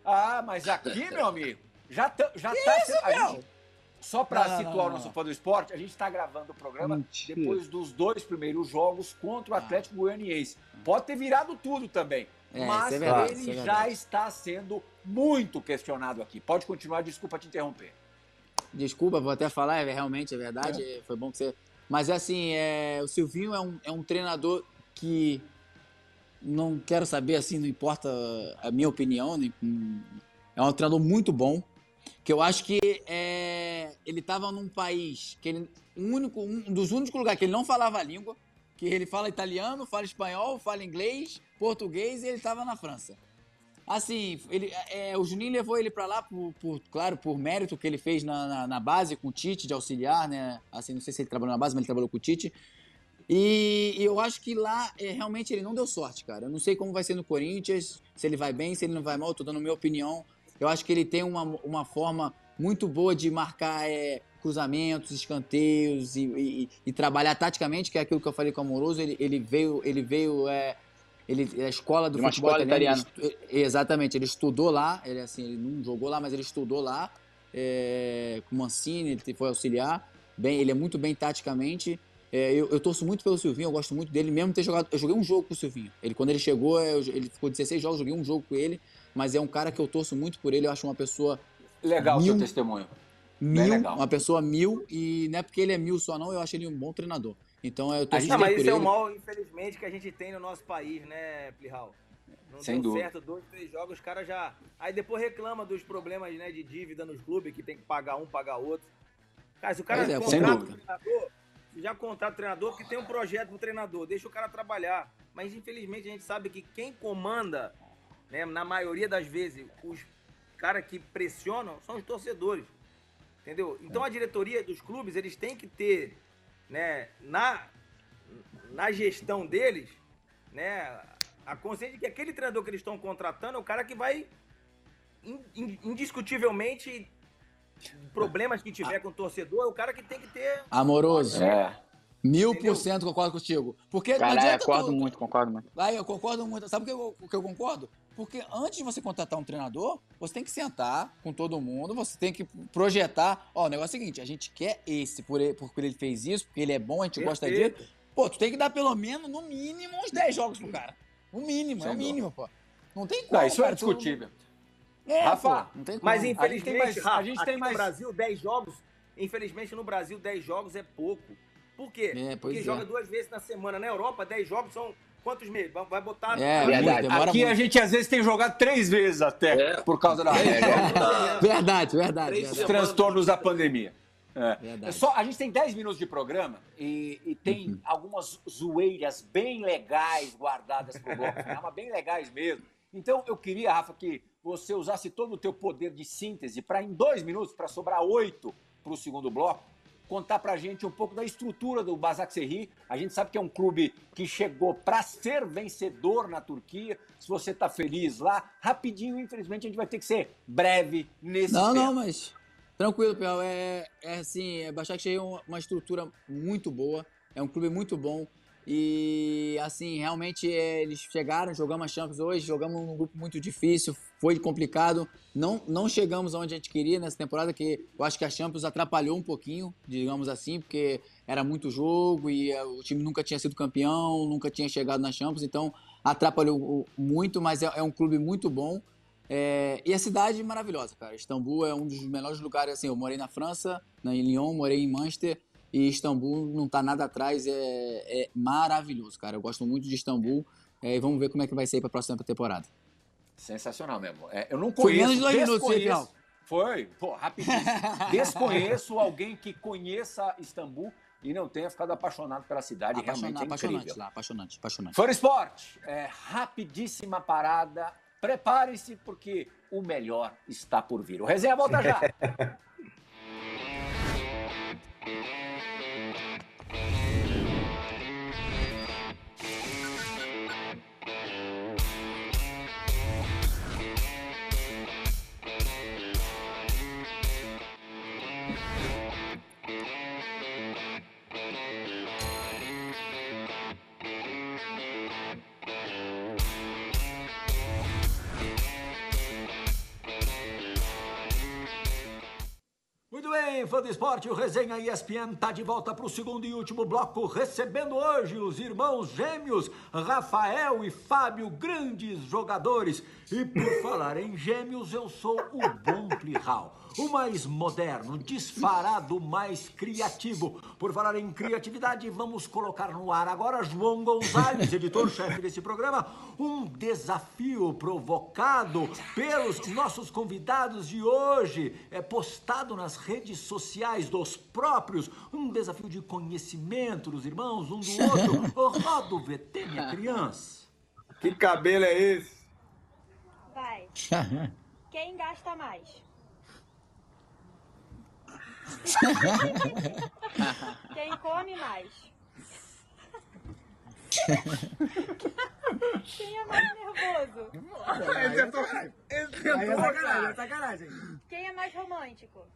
Ah, mas aqui, meu amigo, já, tá- já tá. sendo- a gente só para situar não, o nosso fã do esporte, a gente está gravando o programa Mentira. depois dos dois primeiros jogos contra o Ah. Atlético Goianiense. Pode ter virado tudo também, É, mas isso é verdade, ele isso é já está sendo muito questionado aqui. Pode continuar, desculpa te interromper. Desculpa, vou até falar, é, realmente é verdade, foi bom que você. Mas assim, é, o Silvinho é um, é um treinador que não quero saber, assim, não importa a minha opinião, hum, é um treinador muito bom, que eu acho que é, ele estava num país que ele, um, único, um dos únicos lugares que ele não falava a língua, que ele fala italiano, fala espanhol, fala inglês, português, e ele estava na França. Assim, ele, é, o Juninho levou ele pra lá, por, por- claro, por mérito que ele fez na, na, na base com o Tite, de auxiliar, né? Assim, não sei se ele trabalhou na base, mas ele trabalhou com o Tite. E, e eu acho que lá, é, realmente, ele não deu sorte, cara. Eu não sei como vai ser no Corinthians, se ele vai bem, se ele não vai mal, eu tô dando a minha opinião. Eu acho que ele tem uma, uma forma muito boa de marcar é, cruzamentos, escanteios e, e- e trabalhar taticamente, que é aquilo que eu falei com o Amoroso. Ele, ele veio, ele veio é, ele, a escola do futebol escola italiano. ele estu- Exatamente, ele estudou lá, ele assim, ele não jogou lá, mas ele estudou lá é, com o Mancini, ele foi auxiliar. Bem, ele é muito bem taticamente. É, eu, eu torço muito pelo Silvinho, eu gosto muito dele, mesmo ter jogado. Eu joguei um jogo com o Silvinho. Ele, quando ele chegou, eu- ele ficou 16 jogos, eu joguei um jogo com ele, mas é um cara que eu torço muito por ele, eu acho uma pessoa Legal o Mil- seu testemunho. mil, legal. uma pessoa mil, e não é porque ele é mil só, não, eu acho ele um bom treinador. Então eu torço gente- Não, muito mas por isso é ele. o mal, infelizmente, que a gente tem no nosso país, né, Plihal? Não Sem deu dúvida. certo, dois, três jogos, os caras já. Aí depois reclama dos problemas né, de dívida nos clubes, que tem que pagar um, pagar outro. Cara, se o cara é, contrata o treinador, já contrata o treinador, porque tem um projeto pro treinador, deixa o cara trabalhar. Mas infelizmente a gente sabe que quem comanda, né, na maioria das vezes, os caras que pressionam são os torcedores. Entendeu? Então a diretoria dos clubes, eles têm que ter, né, na, na gestão deles, né, a consciência de que aquele treinador que eles estão contratando é o cara que vai in- in- indiscutivelmente problemas que tiver com o torcedor, é o cara que tem que ter Amoroso, É. mil por cento concordo contigo. Porque não Caralho, adianta concordo tu- muito, concordo muito. Aí eu concordo muito. Sabe o que eu, o que eu concordo? Porque antes de você contratar um treinador, você tem que sentar com todo mundo, você tem que projetar. Ó, o negócio é o seguinte: a gente quer esse, por ele, porque ele fez isso, porque ele é bom, a gente gosta dele. Perfeito. Pô, tu tem que dar pelo menos, no mínimo, uns 10 jogos pro cara. No mínimo, é Sem o dúvida. mínimo, pô. Não tem como. Não, isso é cara, tu- discutível. É, Rafa, pô, não tem como. Mas A gente infelizmente, tem mais- Rafa, a gente tem mais- no Brasil, 10 jogos, infelizmente no Brasil, 10 jogos é pouco. Por quê? É, pois Porque é. joga duas vezes na semana. Na Europa, 10 jogos são quantos meses? Vai- botar... É, Verdade. Aqui muito. a gente às vezes tem jogado três vezes até, É. por causa da, Verdade, verdade. Três dos verdade. transtornos da pandemia. É. Verdade. Só, a gente tem 10 minutos de programa e, e tem Uhum. algumas zoeiras bem legais guardadas pro bloco final, mas bem legais mesmo. Então eu queria, Rafa, que você usasse todo o teu poder de síntese para em dois minutos, para sobrar oito para o segundo bloco, contar pra gente um pouco da estrutura do Basaksehir. A gente sabe que é um clube que chegou para ser vencedor na Turquia. Se você tá feliz lá, rapidinho, infelizmente a gente vai ter que ser breve nesse Não, tema. não, mas tranquilo, Piau. É, é assim, é Başakşehir é uma, uma estrutura muito boa, é um clube muito bom. E assim, realmente é, eles chegaram, jogamos a Champions hoje, jogamos num grupo muito difícil, foi complicado. Não, não chegamos aonde a gente queria nessa temporada, que eu acho que a Champions atrapalhou um pouquinho, digamos assim, porque era muito jogo e eh, o time nunca tinha sido campeão, nunca tinha chegado na Champions, então atrapalhou muito, mas é, é um clube muito bom. É, e a cidade maravilhosa, cara. Istambul é um dos melhores lugares. Assim, eu morei na França, na, em Lyon, morei em Manchester. E Istambul não tá nada atrás. É, é maravilhoso, cara. Eu gosto muito de Istambul. É, e vamos ver como é que vai ser pra próxima temporada. Sensacional mesmo. É, eu não Foi conheço. hein, desconheço-? Foi, pô, rapidinho. <laughs> Desconheço alguém que conheça Istambul e não tenha ficado apaixonado pela cidade. Apaixonante, Realmente é apaixonante incrível. lá, apaixonante, apaixonante. Fora Esporte, é, rapidíssima parada. Prepare-se porque o melhor está por vir. O Resenha volta já. <laughs> bem, fã do esporte, o Resenha ESPN tá de volta para o segundo e último bloco, recebendo hoje os irmãos gêmeos Rafael e Fábio, grandes jogadores. E por falar em gêmeos, eu sou o Bom Plihal, o mais moderno, disparado, mais criativo. Por falar em criatividade, vamos colocar no ar agora João Gonzalez, editor-chefe desse programa, um desafio provocado pelos nossos convidados de hoje, é postado nas redes sociais dos próprios, um desafio de conhecimento dos irmãos, um do outro. Ô, Roda o VT, minha criança. Que cabelo é esse? Vai. <laughs> Quem gasta mais? <laughs> Quem come mais? <laughs> Quem é mais nervoso? Aí é sacanagem, é sacanagem. Quem é mais romântico?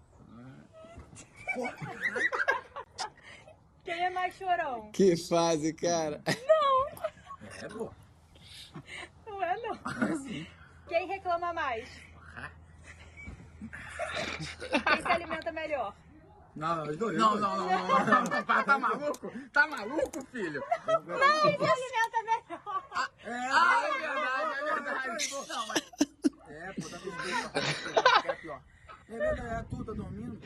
Quem é mais chorão? Que fase, cara. Não é não. Quem reclama mais? Quem se alimenta melhor? Não, os dois. Não, não, não, não, não, não. Tá, tá maluco? Tá maluco, filho? Quem se alimenta melhor? Ah, é verdade, é verdade. Não, mas... É, pô, tá dormindo. É pior. É verdade, é tu, tá dormindo?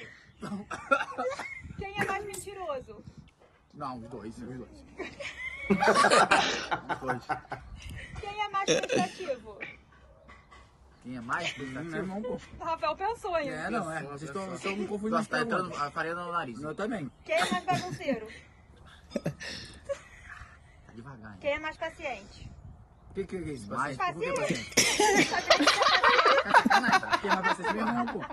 Quem é mais mentiroso? Não, os dois, os dois. Quem é mais prestativo? Quem é mais prestativo? O Rafael pensou em. É, não, é. Vocês estão, me confundindo. Tá entrando a farinha no nariz. Eu também. Quem é mais bagunceiro? Tá devagar. hein? Quem é mais paciente? O que, que é isso? <laughs> Mais? Paciente. Quem é mais paciente? Meu irmão, pô.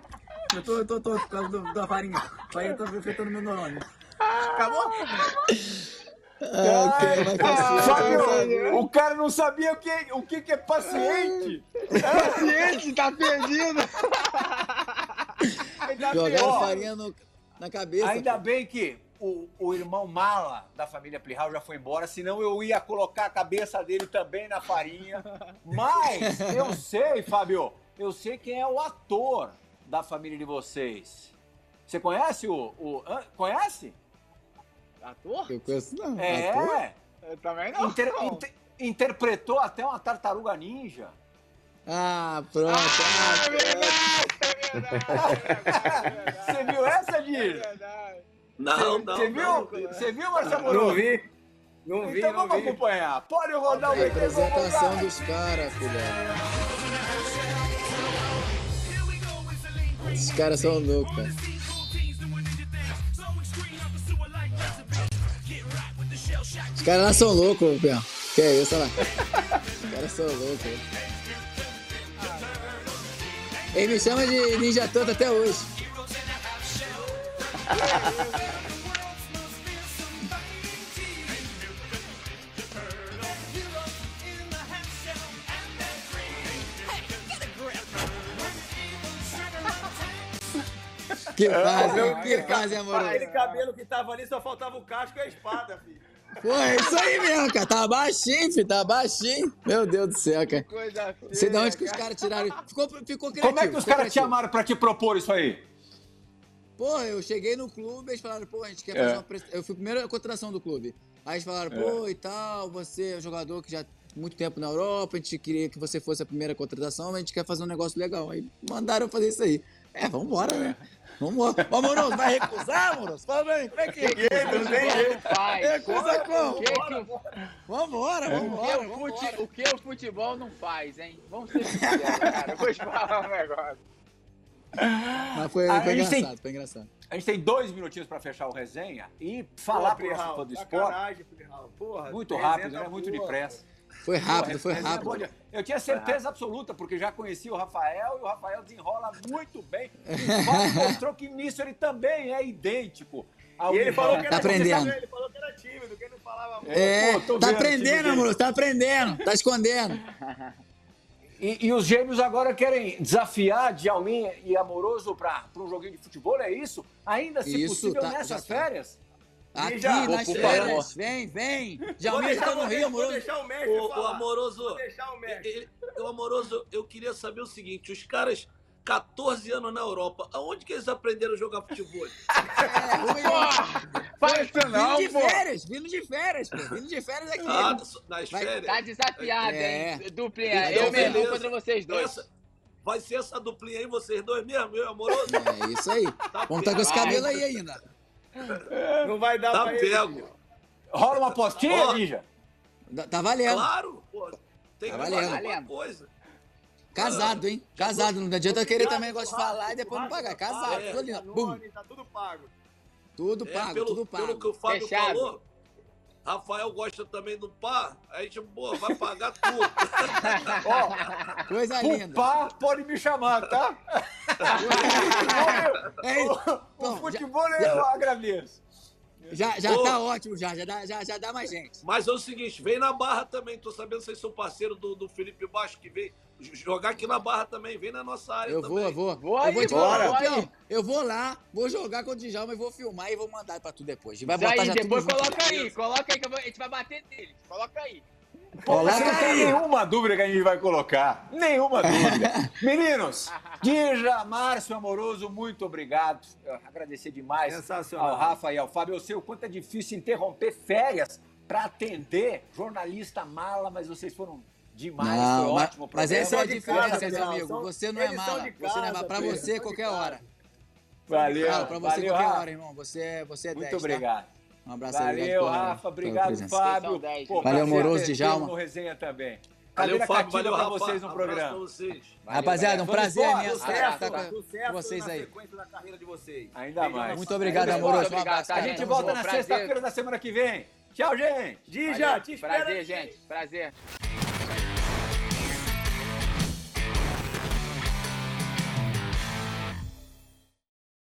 Eu tô, eu tô, tô, por causa da farinha. A farinha tá afetando meu neurônio. Acabou? Fábio, o cara não sabia o que, o que, que é paciente. Paciente, tá perdido. <laughs> Jogaram farinha no, na cabeça. Ainda bem que o, o irmão mala da família Plihal já foi embora, senão eu ia colocar a cabeça dele também na farinha. Mas eu sei, Fábio, eu sei quem é o ator da família de vocês. Você conhece o. o conhece? Ator? Eu conheço não. Ator? É. Eu também não. Inter- inter- interpretou até uma tartaruga ninja. Ah, pronto. Ah, é verdade, é verdade, é verdade. Você viu essa, Dir? É verdade. Não, não. Você não. viu? Você viu, Marcelo Não vi. Não vi, Então vamos acompanhar. Pode rodar o A VT, apresentação dos caras, filho. Esses caras são loucos, cara. Os caras lá são loucos, Pião. Que é isso, olha lá. Os caras são loucos. Ele me chama de Ninja Toto até hoje. Que fase, que fase, amoroso. Aquele cabelo que tava ali, só faltava o casco e a espada, filho. Pô, é isso aí mesmo, cara. Tá baixinho, filho. Tá baixinho. Meu Deus do céu, cara. Coisa Não sei de onde feia, que os cara. caras tiraram. Ficou, ficou criativo. Como é que os caras te chamaram pra te propor isso aí? Pô, eu cheguei no clube, eles falaram, pô, a gente quer É. fazer uma. pres- Eu fui a primeira contratação do clube. Aí eles falaram, pô, e tal, você é um jogador que já muito tempo na Europa, a gente queria que você fosse a primeira contratação, mas a gente quer fazer um negócio legal. Aí mandaram eu fazer isso aí. É, vambora, né? Vambora. Ô, Amoroso, vai recusar, Amoroso? Fala mim, como é que é? Não tem jeito. Recusa O como? que, que o, Vambora, o, que vambora, o, fute- vambora. o que o futebol não faz, hein? Vamos ser sinceros, cara. Eu Vou te falar um negócio. Mas foi, A foi gente tem- engraçado, foi engraçado. A gente tem dois minutinhos pra fechar o resenha e falar Pô, pro nosso fã do esporte. Porra, Muito rápido, tá né? Muito depressa. Foi rápido, Pô, foi resenha rápido. Eu tinha certeza absoluta, porque já conheci o Rafael e o Rafael desenrola muito bem. E o mostrou que nisso ele também é idêntico. E ele falou que Plihal. era Tá aprendendo. Ele falou que era tímido, que ele não falava muito. É, Pô, tá vendo, aprendendo, amor, tá aprendendo, tá escondendo. E, e os gêmeos agora querem desafiar Djalmin e Amoroso para um joguinho de futebol, é isso? Ainda, se Isso, possível, tá- nessas tá. Aqui já, nas por férias, vem, vem. Deixar, tá no vou Rio, amoroso. deixar o mestre O, o amoroso. Vou deixar o mestre. ele- o amoroso, eu queria saber o seguinte: os caras 14 anos na Europa. Aonde que eles aprenderam a jogar futebol? <laughs> É. Faz isso não, Vindo de pô. férias, vindo de férias, pô. Vindo de férias aqui. Ah, nas- Vai- férias. Tá desafiado, É. hein? Duplinha. Então, Eu mesmo beleza. contra vocês dois. Essa- vai ser essa duplinha aí, vocês dois mesmo, meu amoroso? É isso aí. Tá Vamos estar com esse cabelo aí ainda. Não vai dar Tá pra ele. pego. Rola uma apostinha. Ninja? Tá- Tá valendo. Claro, pô. Tem Tá que valendo. alguma coisa. Casado, hein? Casado. Não adianta querer também negócio de falar e depois não pagar. Casado, É. tudo ali, ó. Tá tudo pago. Tudo É, pago, pelo, tudo pelo que pago. o Fábio Fechado. falou, Rafael gosta também do par, a gente, pô, vai pagar tudo. <laughs> Ó, Coisa linda. pá, pode me chamar, tá? <laughs> É isso. O futebol eu agradeço. Já, já Ô. tá ótimo, já. Já dá, já, já dá mais gente. Mas é o seguinte, vem na Barra também, tô sabendo que vocês são parceiro do, do Felipe Baixo, que vem jogar aqui na Barra também, vem na nossa área Eu também. vou, eu vou. Vou eu aí, vou te bora. falar, campeão. Eu vou lá, vou jogar com o Djalma e vou filmar e vou mandar pra tu depois. Vai botar aí, já depois coloca aí, coloca aí que eu vou- a gente vai bater nele. Coloca aí. Pô, Coloca você não tem aí. nenhuma dúvida que a gente vai colocar. Nenhuma dúvida. <laughs> Meninos, Dija, Márcio Amoroso, muito obrigado. Eu agradecer demais Sensacional. ao Rafa e ao Fábio. Eu sei o quanto é difícil interromper férias para atender jornalista mala, mas vocês foram demais. foi Não, mas, ótimo mas essa é a diferença, casa, meu amigo. São- Você não é mala. de Você não é mala. casa, Pra você, qualquer casa. hora. Valeu, Não, pra você, valeu, qualquer Rafa. hora, irmão. Você, é- você é Muito 10, tá? obrigado. Um abraço aí, obrigado Valeu, Rafa. Obrigado. Fábio. Pô, Valeu, Djalma. tê-lo no resenha também. Valeu, Cadeira Fábio, valeu, pra Rafa. vocês no programa. vocês. Rapaziada, um prazer imenso Abraço, estar Sucesso, com vocês aí. da carreira de vocês. Ainda mais. Muito obrigado, Muito amoroso. Um obrigado, abraço, tá, A gente volta junto. na sexta-feira da semana que vem. Tchau, gente. Dija, te espero Prazer, gente. Prazer.